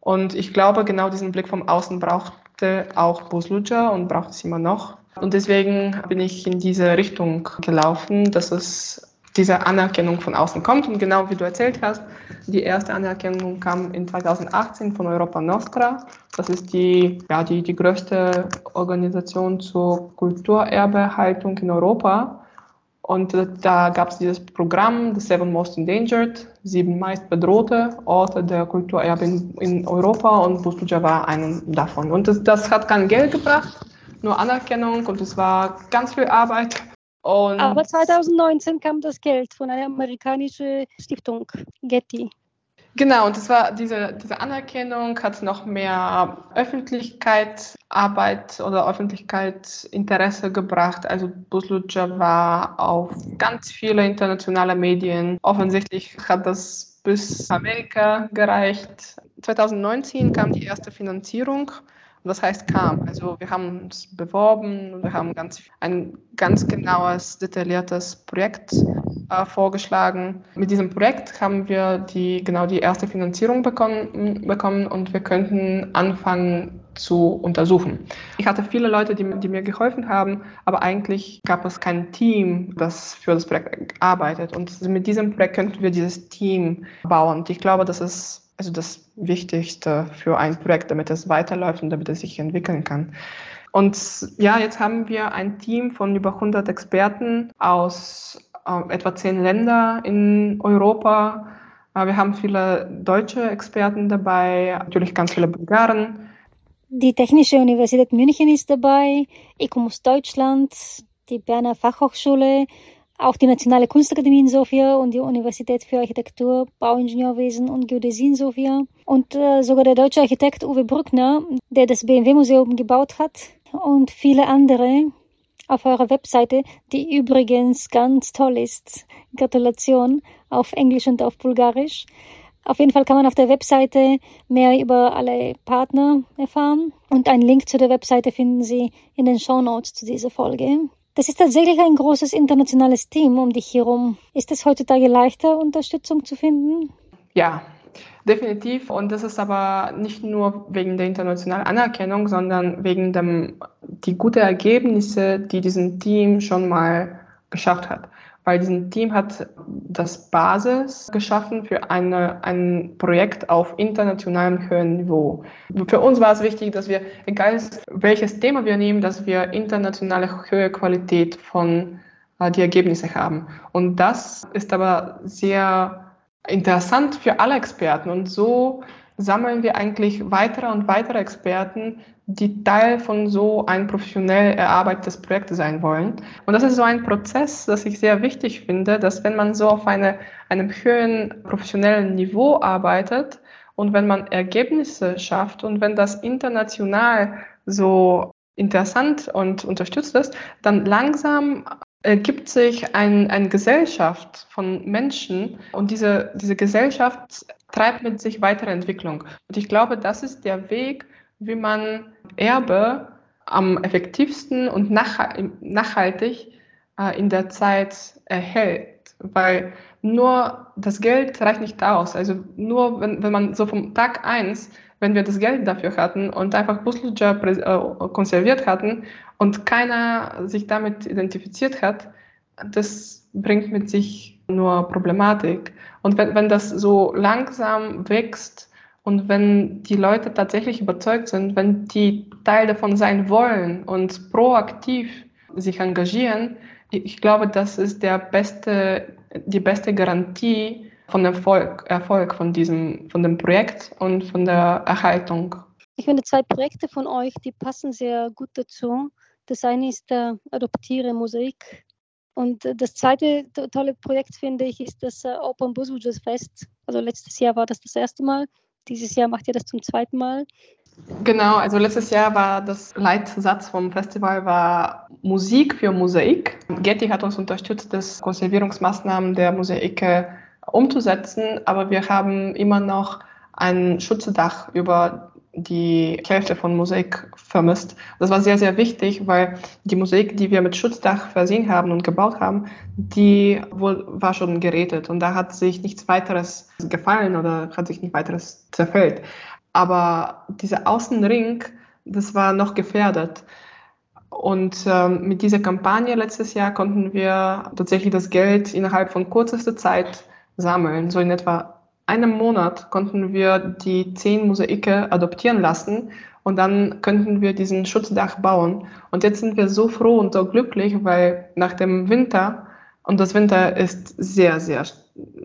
Und ich glaube, genau diesen Blick von außen brauchte auch Bosluja und braucht es immer noch. Und deswegen bin ich in diese Richtung gelaufen, dass es diese Anerkennung von außen kommt. Und genau wie du erzählt hast, die erste Anerkennung kam in 2018 von Europa Nostra. Das ist die, ja, die, die größte Organisation zur Kulturerbehaltung in Europa. Und da gab es dieses Programm, The Seven Most Endangered, sieben meist bedrohte Orte der Kulturerbe in, in Europa und Bustuja war einer davon. Und das, das hat kein Geld gebracht, nur Anerkennung und es war ganz viel Arbeit und Aber 2019 kam das Geld von einer amerikanischen Stiftung, Getty. Genau, und das war diese, diese Anerkennung hat noch mehr Öffentlichkeitsarbeit oder Öffentlichkeitsinteresse gebracht. Also Busluja war auf ganz viele internationale Medien. Offensichtlich hat das bis Amerika gereicht. 2019 kam die erste Finanzierung was heißt kam? Also wir haben uns beworben, und wir haben ganz, ein ganz genaues, detailliertes Projekt äh, vorgeschlagen. Mit diesem Projekt haben wir die, genau die erste Finanzierung bekommen, bekommen und wir könnten anfangen zu untersuchen. Ich hatte viele Leute, die, die mir geholfen haben, aber eigentlich gab es kein Team, das für das Projekt arbeitet. Und mit diesem Projekt könnten wir dieses Team bauen. Und ich glaube, das ist also das Wichtigste für ein Projekt, damit es weiterläuft und damit es sich entwickeln kann. Und ja, jetzt haben wir ein Team von über 100 Experten aus äh, etwa zehn Ländern in Europa, Wir haben viele deutsche Experten dabei, natürlich ganz viele Bulgaren. Die Technische Universität München ist dabei, ECOMUS Deutschland, die Berner Fachhochschule, auch die Nationale Kunstakademie in Sofia und die Universität für Architektur, Bauingenieurwesen und Geodäsie in Sofia. Und äh, sogar der deutsche Architekt Uwe Brückner, der das BMW-Museum gebaut hat und viele andere auf eurer Webseite, die übrigens ganz toll ist. Gratulation auf Englisch und auf Bulgarisch. Auf jeden Fall kann man auf der Webseite mehr über alle Partner erfahren und einen Link zu der Webseite finden Sie in den Show Notes zu dieser Folge. Das ist tatsächlich ein großes internationales Team um dich herum. Ist es heutzutage leichter, Unterstützung zu finden? Ja, definitiv. Und das ist aber nicht nur wegen der internationalen Anerkennung, sondern wegen die guten Ergebnisse, die diesem Team schon mal geschafft hat weil dieses Team hat das Basis geschaffen für eine, ein Projekt auf internationalem höheren Niveau. Für uns war es wichtig, dass wir, egal welches Thema wir nehmen, dass wir internationale höhere Qualität von äh, die Ergebnisse haben. Und das ist aber sehr interessant für alle Experten. Und so sammeln wir eigentlich weitere und weitere Experten, die Teil von so ein professionell erarbeitetes Projekt sein wollen. Und das ist so ein Prozess, das ich sehr wichtig finde, dass wenn man so auf eine, einem höheren professionellen Niveau arbeitet und wenn man Ergebnisse schafft und wenn das international so interessant und unterstützt ist, dann langsam ergibt sich ein, eine Gesellschaft von Menschen und diese, diese Gesellschaft treibt mit sich weitere Entwicklung. Und ich glaube, das ist der Weg, wie man Erbe am effektivsten und nachhaltig äh, in der Zeit erhält. Weil nur das Geld reicht nicht aus. Also nur wenn, wenn man so vom Tag eins, wenn wir das Geld dafür hatten und einfach Busluja äh, konserviert hatten und keiner sich damit identifiziert hat, das bringt mit sich nur Problematik. Und wenn, wenn das so langsam wächst, und wenn die Leute tatsächlich überzeugt sind, wenn die Teil davon sein wollen und proaktiv sich engagieren, ich glaube, das ist der beste, die beste Garantie von Erfolg, Erfolg von diesem, von dem Projekt und von der Erhaltung. Ich finde zwei Projekte von euch, die passen sehr gut dazu. Das eine ist der Adoptiere Mosaik. Und das zweite tolle Projekt, finde ich, ist das äh, Open Busujas Fest. Also letztes Jahr war das das erste Mal. Dieses Jahr macht ihr das zum zweiten Mal. Genau, also letztes Jahr war das Leitsatz vom Festival war Musik für Mosaik. Getty hat uns unterstützt, das Konservierungsmaßnahmen der Mosaike umzusetzen, aber wir haben immer noch ein Schutzdach über die Hälfte von Mosaik vermisst. Das war sehr, sehr wichtig, weil die Mosaik, die wir mit Schutzdach versehen haben und gebaut haben, die war schon gerätet und da hat sich nichts weiteres gefallen oder hat sich nichts weiteres zerfällt. Aber dieser Außenring, das war noch gefährdet. Und ähm, mit dieser Kampagne letztes Jahr konnten wir tatsächlich das Geld innerhalb von kürzester Zeit sammeln, so in etwa einem Monat konnten wir die zehn Mosaike adoptieren lassen und dann könnten wir diesen Schutzdach bauen. Und jetzt sind wir so froh und so glücklich, weil nach dem Winter, und das Winter ist sehr, sehr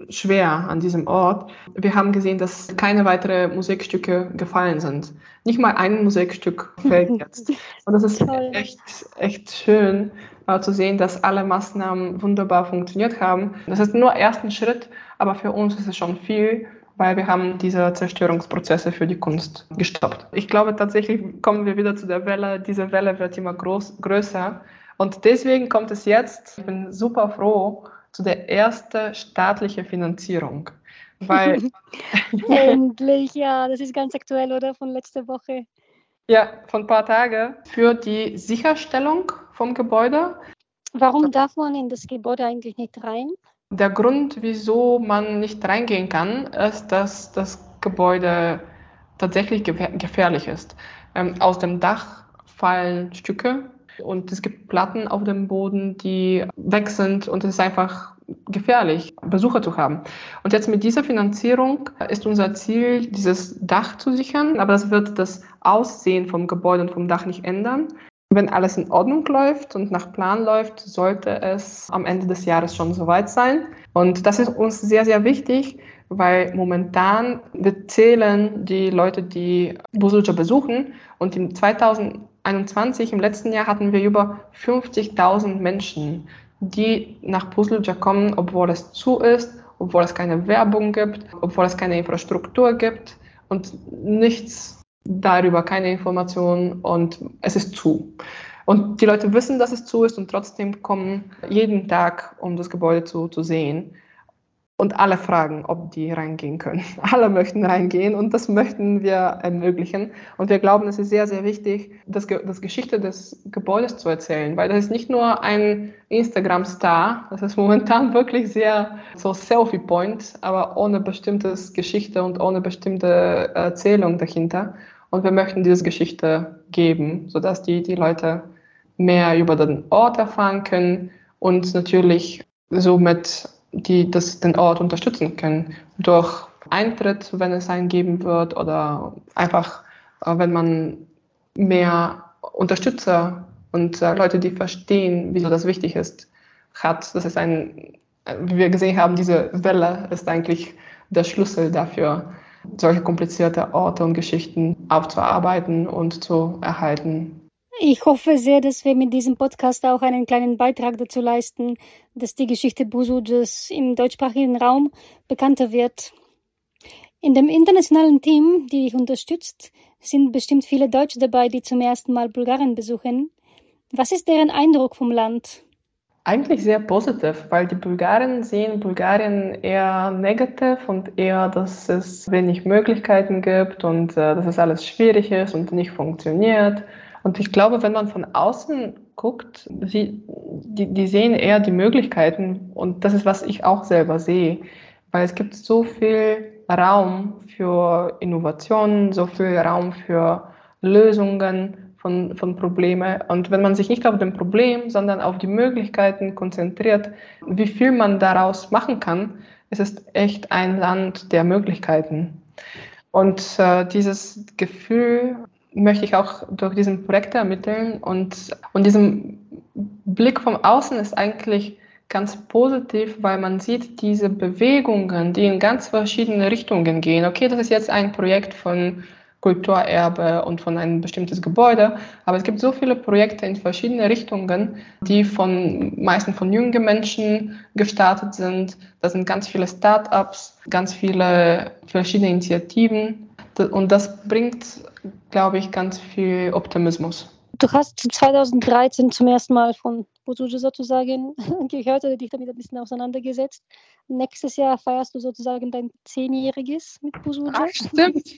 schwer an diesem Ort, wir haben gesehen, dass keine weiteren Musikstücke gefallen sind. Nicht mal ein Musikstück [LAUGHS] fällt jetzt. Und das ist echt, echt schön äh, zu sehen, dass alle Maßnahmen wunderbar funktioniert haben. Das ist nur ersten Schritt, aber für uns ist es schon viel, weil wir haben diese Zerstörungsprozesse für die Kunst gestoppt. Ich glaube tatsächlich kommen wir wieder zu der Welle. Diese Welle wird immer groß, größer. Und deswegen kommt es jetzt, ich bin super froh, zu der ersten staatlichen Finanzierung. Weil [LAUGHS] Endlich, ja, das ist ganz aktuell, oder? Von letzter Woche. Ja, von ein paar Tagen für die Sicherstellung vom Gebäude. Warum darf man in das Gebäude eigentlich nicht rein? Der Grund, wieso man nicht reingehen kann, ist, dass das Gebäude tatsächlich gefährlich ist. Ähm, aus dem Dach fallen Stücke und es gibt Platten auf dem Boden, die weg sind und es ist einfach gefährlich, Besucher zu haben. Und jetzt mit dieser Finanzierung ist unser Ziel, dieses Dach zu sichern, aber das wird das Aussehen vom Gebäude und vom Dach nicht ändern. Wenn alles in Ordnung läuft und nach Plan läuft, sollte es am Ende des Jahres schon soweit sein. Und das ist uns sehr, sehr wichtig, weil momentan wir zählen die Leute, die Busuja besuchen und in 2000 21, im letzten Jahr hatten wir über 50.000 Menschen, die nach Puslja kommen, obwohl es zu ist, obwohl es keine Werbung gibt, obwohl es keine Infrastruktur gibt und nichts darüber, keine Informationen und es ist zu. Und die Leute wissen, dass es zu ist und trotzdem kommen jeden Tag, um das Gebäude zu, zu sehen. Und alle fragen, ob die reingehen können. [LAUGHS] Alle möchten reingehen und das möchten wir ermöglichen. Und wir glauben, es ist sehr, sehr wichtig, das, das Geschichte des Gebäudes zu erzählen, weil das ist nicht nur ein Instagram-Star, das ist momentan [LAUGHS] wirklich sehr so Selfie-Point, aber ohne bestimmtes Geschichte und ohne bestimmte Erzählung dahinter. Und wir möchten diese Geschichte geben, sodass die, die Leute mehr über den Ort erfahren können und natürlich somit die das, den Ort unterstützen können. Durch Eintritt, wenn es einen geben wird, oder einfach, äh, wenn man mehr Unterstützer und äh, Leute, die verstehen, wieso das wichtig ist, hat. Das ist ein, wie wir gesehen haben, diese Welle ist eigentlich der Schlüssel dafür, solche komplizierte Orte und Geschichten aufzuarbeiten und zu erhalten. Ich hoffe sehr, dass wir mit diesem Podcast auch einen kleinen Beitrag dazu leisten, dass die Geschichte Busudes im deutschsprachigen Raum bekannter wird. In dem internationalen Team, die dich unterstützt, sind bestimmt viele Deutsche dabei, die zum ersten Mal Bulgarien besuchen. Was ist deren Eindruck vom Land? Eigentlich sehr positiv, weil die Bulgaren sehen Bulgarien eher negativ und eher, dass es wenig Möglichkeiten gibt und äh, dass es alles schwierig ist und nicht funktioniert. Und ich glaube, wenn man von außen guckt, sie, die, die sehen eher die Möglichkeiten und das ist, was ich auch selber sehe, weil es gibt so viel Raum für Innovationen, so viel Raum für Lösungen von, von Problemen. Und wenn man sich nicht auf dem Problem, sondern auf die Möglichkeiten konzentriert, wie viel man daraus machen kann, es ist echt ein Land der Möglichkeiten. Und äh, dieses Gefühl möchte ich auch durch diesen Projekt ermitteln. Und, und diesem Blick vom Außen ist eigentlich ganz positiv, weil man sieht diese Bewegungen, die in ganz verschiedene Richtungen gehen. Okay, das ist jetzt ein Projekt von Kulturerbe und von einem bestimmtes Gebäude, aber es gibt so viele Projekte in verschiedene Richtungen, die von meistens von jungen Menschen gestartet sind. Da sind ganz viele Start-ups, ganz viele verschiedene Initiativen und das bringt, glaube ich, ganz viel Optimismus. Du hast 2013 zum ersten Mal von Bozuja sozusagen [LAUGHS] gehört oder dich damit ein bisschen auseinandergesetzt. Nächstes Jahr feierst du sozusagen dein Zehnjähriges mit Bozuja. Ach, stimmt.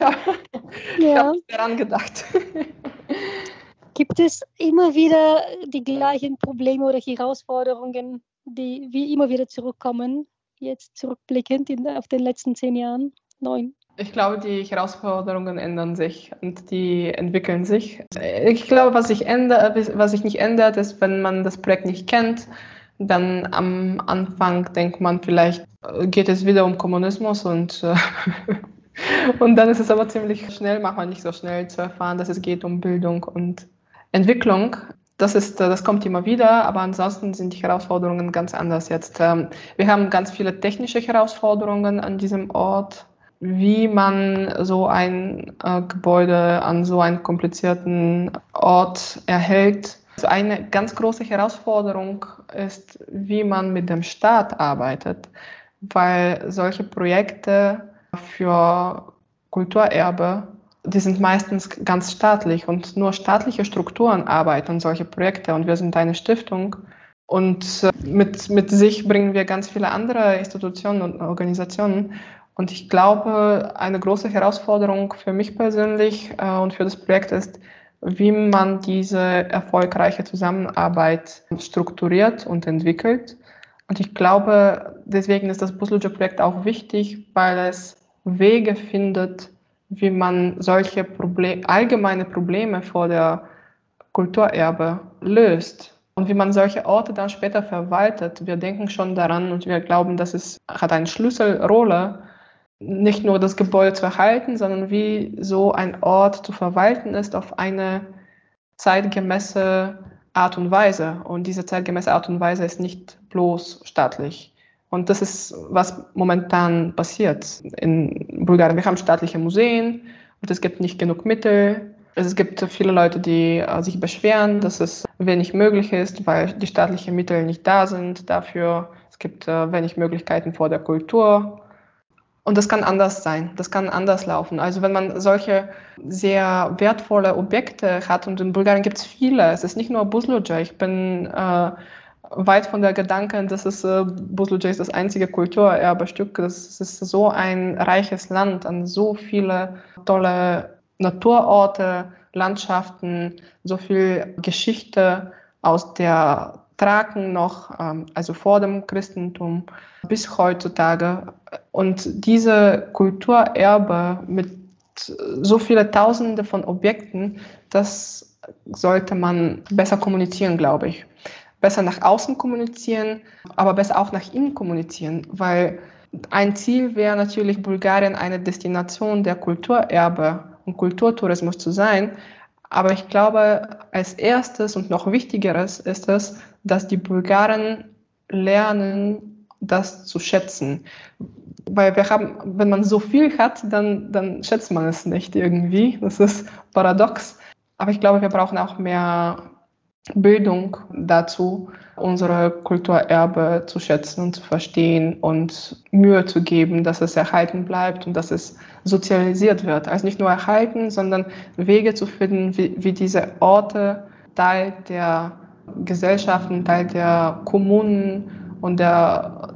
ja. [LAUGHS] ja. Ich habe daran gedacht. Gibt es immer wieder die gleichen Probleme oder Herausforderungen, die wie immer wieder zurückkommen, jetzt zurückblickend in, auf den letzten zehn Jahren? Neun? Ich glaube, die Herausforderungen ändern sich und die entwickeln sich. Ich glaube, was sich, was sich nicht ändert, ist, wenn man das Projekt nicht kennt, dann am Anfang denkt man vielleicht, geht es wieder um Kommunismus und, äh, [LAUGHS] und dann ist es aber ziemlich schnell, macht man nicht so schnell zu erfahren, dass es geht um Bildung und Entwicklung. Das, ist, das kommt immer wieder, aber ansonsten sind die Herausforderungen ganz anders jetzt. Ähm, wir haben ganz viele technische Herausforderungen an diesem Ort wie man so ein äh, Gebäude an so einem komplizierten Ort erhält. Also eine ganz große Herausforderung ist, wie man mit dem Staat arbeitet, weil solche Projekte für Kulturerbe, die sind meistens ganz staatlich und nur staatliche Strukturen arbeiten solche Projekte und wir sind eine Stiftung und äh, mit, mit sich bringen wir ganz viele andere Institutionen und Organisationen und ich glaube, eine große Herausforderung für mich persönlich äh, und für das Projekt ist, wie man diese erfolgreiche Zusammenarbeit strukturiert und entwickelt. Und ich glaube, deswegen ist das Busluja-Projekt auch wichtig, weil es Wege findet, wie man solche Problem, allgemeine Probleme vor der Kulturerbe löst und wie man solche Orte dann später verwaltet. Wir denken schon daran und wir glauben, dass es hat eine Schlüsselrolle nicht nur das Gebäude zu erhalten, sondern wie so ein Ort zu verwalten ist auf eine zeitgemäße Art und Weise. Und diese zeitgemäße Art und Weise ist nicht bloß staatlich. Und das ist, was momentan passiert in Bulgarien. Wir haben staatliche Museen und es gibt nicht genug Mittel. Es gibt viele Leute, die äh, sich beschweren, dass es wenig möglich ist, weil die staatlichen Mittel nicht da sind dafür. Es gibt äh, wenig Möglichkeiten vor der Kultur. Und das kann anders sein, das kann anders laufen. Also wenn man solche sehr wertvolle Objekte hat, und in Bulgarien gibt es viele, es ist nicht nur Buzluja, ich bin äh, weit von der Gedanke, dass es äh, Buzluja ist das einzige Kulturerbestück, das ist so ein reiches Land an so viele tolle Naturorte, Landschaften, so viel Geschichte aus der Thraken noch, ähm, also vor dem Christentum bis heutzutage. Und diese Kulturerbe mit so viele Tausende von Objekten, das sollte man besser kommunizieren, glaube ich. Besser nach außen kommunizieren, aber besser auch nach innen kommunizieren, weil ein Ziel wäre natürlich, Bulgarien eine Destination der Kulturerbe und Kulturtourismus zu sein. Aber ich glaube, als erstes und noch wichtigeres ist es, dass die Bulgaren lernen, das zu schätzen. Weil wir haben, wenn man so viel hat, dann, dann schätzt man es nicht irgendwie. Das ist paradox. Aber ich glaube, wir brauchen auch mehr Bildung dazu, unsere Kulturerbe zu schätzen und zu verstehen und Mühe zu geben, dass es erhalten bleibt und dass es sozialisiert wird. Also nicht nur erhalten, sondern Wege zu finden, wie, wie diese Orte Teil der Gesellschaften, Teil der Kommunen und der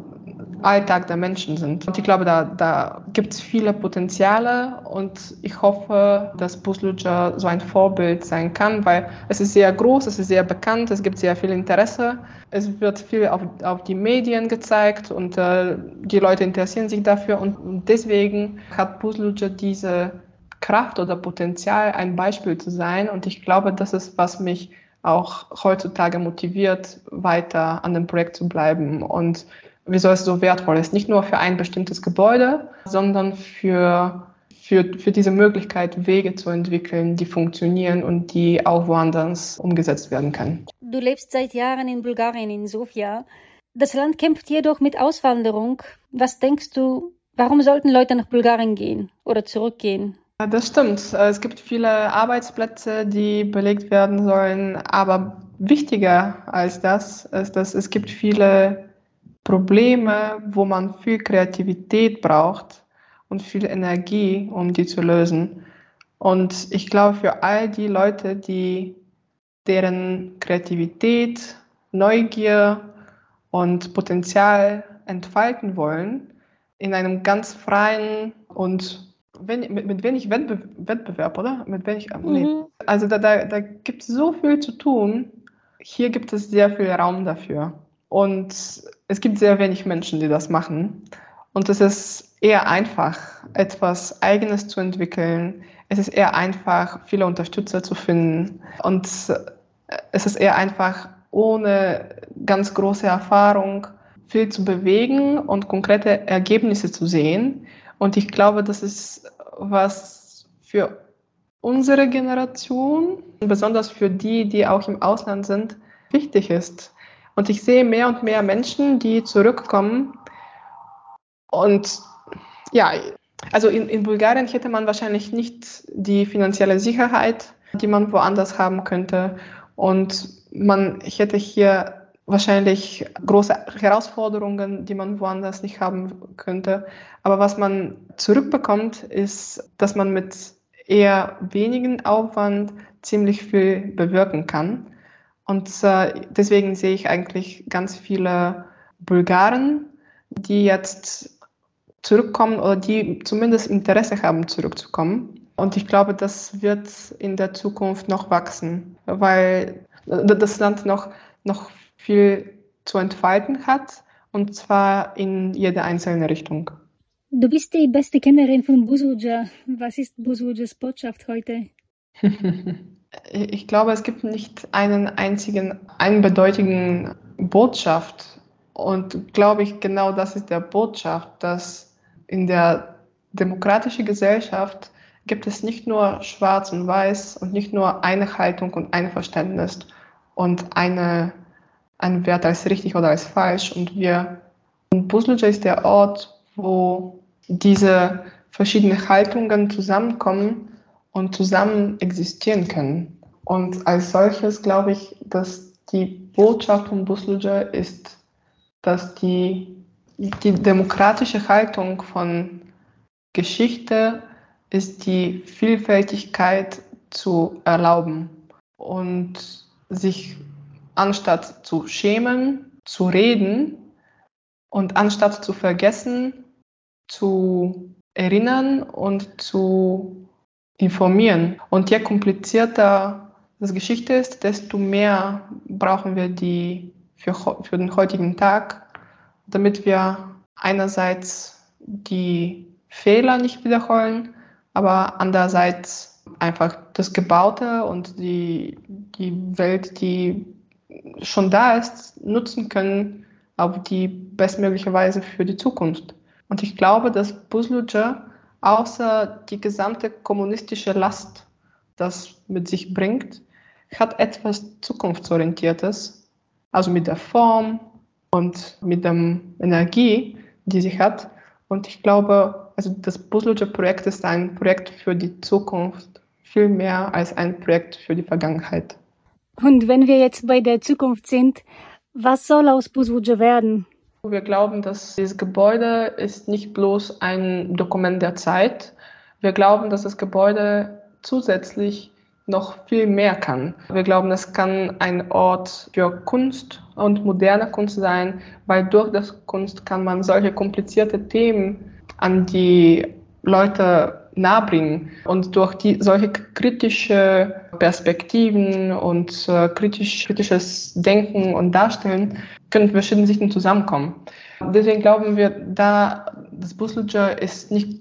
Alltag der Menschen sind. Und ich glaube, da, da gibt es viele Potenziale und ich hoffe, dass Busluja so ein Vorbild sein kann, weil es ist sehr groß, es ist sehr bekannt, es gibt sehr viel Interesse, es wird viel auf, auf die Medien gezeigt und äh, die Leute interessieren sich dafür und, deswegen hat Busluja diese Kraft oder Potenzial, ein Beispiel zu sein und ich glaube, das ist, was mich auch heutzutage motiviert, weiter an dem Projekt zu bleiben und wieso es so wertvoll ist. Nicht nur für ein bestimmtes Gebäude, sondern für, für, für diese Möglichkeit, Wege zu entwickeln, die funktionieren und die auch woanders umgesetzt werden können. Du lebst seit Jahren in Bulgarien, in Sofia. Das Land kämpft jedoch mit Auswanderung. Was denkst du, warum sollten Leute nach Bulgarien gehen oder zurückgehen? Das stimmt. Es gibt viele Arbeitsplätze, die belegt werden sollen, aber wichtiger als das ist, dass es gibt viele Probleme, wo man viel Kreativität braucht und viel Energie, um die zu lösen. Und ich glaube, für all die Leute, die deren Kreativität, Neugier und Potenzial entfalten wollen, in einem ganz freien und wenn, mit, mit, wenig Wettbe Wettbewerb, oder? Mit wenig, mhm. nee. Also da, da, da gibt es so viel zu tun. Hier gibt es sehr viel Raum dafür. Und es gibt sehr wenig Menschen, die das machen. Und es ist eher einfach, etwas Eigenes zu entwickeln. Es ist eher einfach, viele Unterstützer zu finden. Und es ist eher einfach, ohne ganz große Erfahrung viel zu bewegen und konkrete Ergebnisse zu sehen. Und ich glaube, das ist was für unsere Generation, besonders für die, die auch im Ausland sind, wichtig ist. Und ich sehe mehr und mehr Menschen, die zurückkommen. Und ja, also in, in Bulgarien hätte man wahrscheinlich nicht die finanzielle Sicherheit, die man woanders haben könnte. Und man hätte hier wahrscheinlich große Herausforderungen, die man woanders nicht haben könnte. Aber was man zurückbekommt, ist, dass man mit eher wenigen Aufwand ziemlich viel bewirken kann. Und äh, deswegen sehe ich eigentlich ganz viele Bulgaren, die jetzt zurückkommen oder die zumindest Interesse haben, zurückzukommen. Und ich glaube, das wird in der Zukunft noch wachsen, weil das Land noch, noch viel zu entfalten hat und zwar in jede einzelne Richtung. Du bist die beste Kennerin von Busuja. Was ist Busujas Botschaft heute? [LAUGHS] Ich glaube, es gibt nicht einen einzigen, einbedeutigen Botschaft. Und glaube ich, genau das ist der Botschaft, dass in der demokratischen Gesellschaft gibt es nicht nur Schwarz und Weiß und nicht nur eine Haltung und ein Verständnis und eine, einen Wert als richtig oder als falsch. Und wir Und Buzluja ist der Ort, wo diese verschiedenen Haltungen zusammenkommen und zusammen existieren können. Und als solches glaube ich, dass die Botschaft von Buzluja ist, dass die, die demokratische Haltung von Geschichte ist die Vielfältigkeit zu erlauben und sich anstatt zu schämen, zu reden und anstatt zu vergessen, zu erinnern und zu informieren. Und je komplizierter das Geschichte ist, desto mehr brauchen wir die für, für den heutigen Tag, damit wir einerseits die Fehler nicht wiederholen, aber andererseits einfach das Gebaute und die, die Welt, die schon da ist, nutzen können auf die bestmögliche Weise für die Zukunft. Und ich glaube, dass Buzluja außer die gesamte kommunistische Last, das mit sich bringt, hat etwas Zukunftsorientiertes, also mit der Form und mit der Energie, die sie hat. Und ich glaube, also das Buzluja-Projekt ist ein Projekt für die Zukunft, viel mehr als ein Projekt für die Vergangenheit. Und wenn wir jetzt bei der Zukunft sind, was soll aus Buzluja werden? Wir glauben, dass dieses Gebäude ist nicht bloß ein Dokument der Zeit. Wir glauben, dass das Gebäude zusätzlich noch viel mehr kann. Wir glauben, es kann ein Ort für Kunst und moderne Kunst sein, weil durch das Kunst kann man solche komplizierte Themen an die Leute nahebringen und durch die solche kritische Perspektiven und äh, kritisch, kritisches Denken und Darstellen können verschiedene Sichten zusammenkommen. Deswegen glauben wir, da das Busluja ist nicht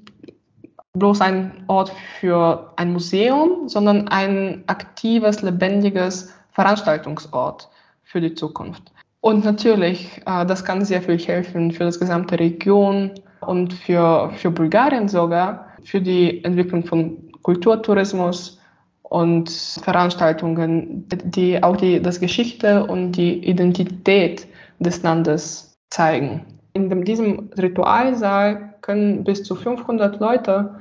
bloß ein Ort für ein Museum, sondern ein aktives, lebendiges Veranstaltungsort für die Zukunft. Und natürlich, äh, das kann sehr viel helfen für das gesamte Region und für, für Bulgarien sogar, für die Entwicklung von Kulturtourismus und Veranstaltungen, die auch die das Geschichte und die Identität des Landes zeigen. In diesem Ritualsaal können bis zu 500 Leute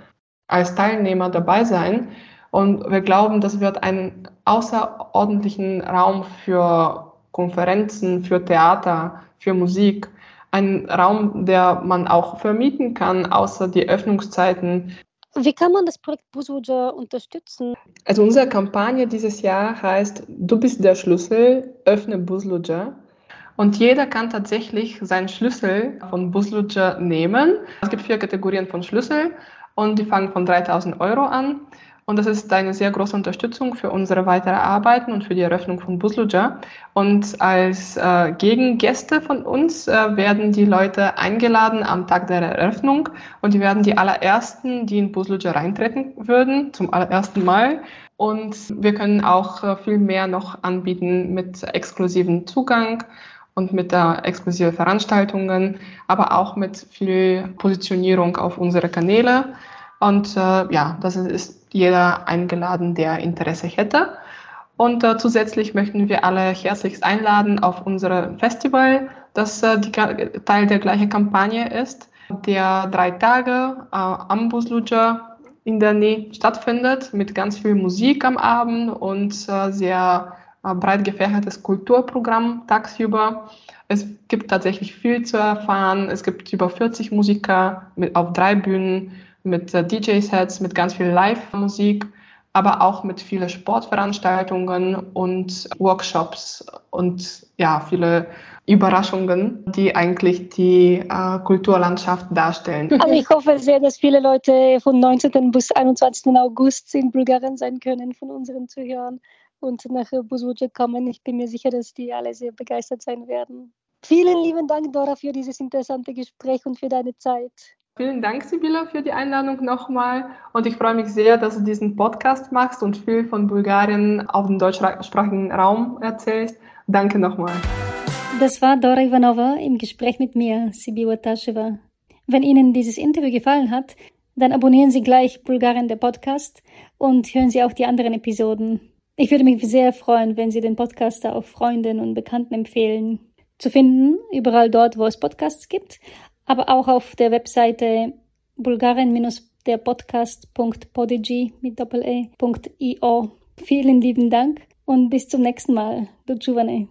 als Teilnehmer dabei sein. Und wir glauben, das wird einen außerordentlichen Raum für Konferenzen, für Theater, für Musik ein Raum, der man auch vermieten kann, außer die Öffnungszeiten. Wie kann man das Projekt Busuja unterstützen? Also unsere Kampagne dieses Jahr heißt Du bist der Schlüssel, öffne Busluja. Und jeder kann tatsächlich seinen Schlüssel von Busluja nehmen. Es gibt vier Kategorien von Schlüssel und die fangen von 3000 Euro an. Und das ist eine sehr große Unterstützung für unsere weitere Arbeiten und für die Eröffnung von Busluja. Und als äh, Gegengäste von uns äh, werden die Leute eingeladen am Tag der Eröffnung und die werden die allerersten, die in Busluja reintreten würden, zum allerersten Mal. Und wir können auch äh, viel mehr noch anbieten mit exklusiven Zugang und mit der exklusiven Veranstaltungen, aber auch mit viel Positionierung auf unsere Kanäle. Und äh, ja, das ist jeder eingeladen, der Interesse hätte. Und äh, zusätzlich möchten wir alle herzlichst einladen auf unser Festival, das äh, die, Teil der gleichen Kampagne ist, der drei Tage äh, am Busluja in der Nähe stattfindet, mit ganz viel Musik am Abend und äh, sehr äh, breit gefächertes Kulturprogramm tagsüber. Es gibt tatsächlich viel zu erfahren. Es gibt über 40 Musiker mit, auf drei Bühnen mit äh, DJ-Sets, mit ganz viel Live-Musik, aber auch mit vielen Sportveranstaltungen und Workshops und ja, viele Überraschungen, die eigentlich die äh, Kulturlandschaft darstellen. [LAUGHS] Also ich hoffe sehr, dass viele Leute von 19. bis 21. August in Bulgarien sein können von unseren Zuhörern und nach Busuja kommen. Ich bin mir sicher, dass die alle sehr begeistert sein werden. Vielen lieben Dank, Dora, für dieses interessante Gespräch und für deine Zeit. Vielen Dank, Sibylla, für die Einladung nochmal. Und ich freue mich sehr, dass du diesen Podcast machst und viel von Bulgarien auf dem deutschsprachigen Raum erzählst. Danke nochmal. Das war Dora Ivanova im Gespräch mit mir, Sibylla Taschewa. Wenn Ihnen dieses Interview gefallen hat, dann abonnieren Sie gleich Bulgarien der Podcast und hören Sie auch die anderen Episoden. Ich würde mich sehr freuen, wenn Sie den Podcast auch Freunden und Bekannten empfehlen. zu finden, überall dort, wo es Podcasts gibt, aber auch auf der Webseite bulgarien-derpodcast.podigy mit doppel-e.io. Vielen lieben Dank und bis zum nächsten Mal. Du Giovane.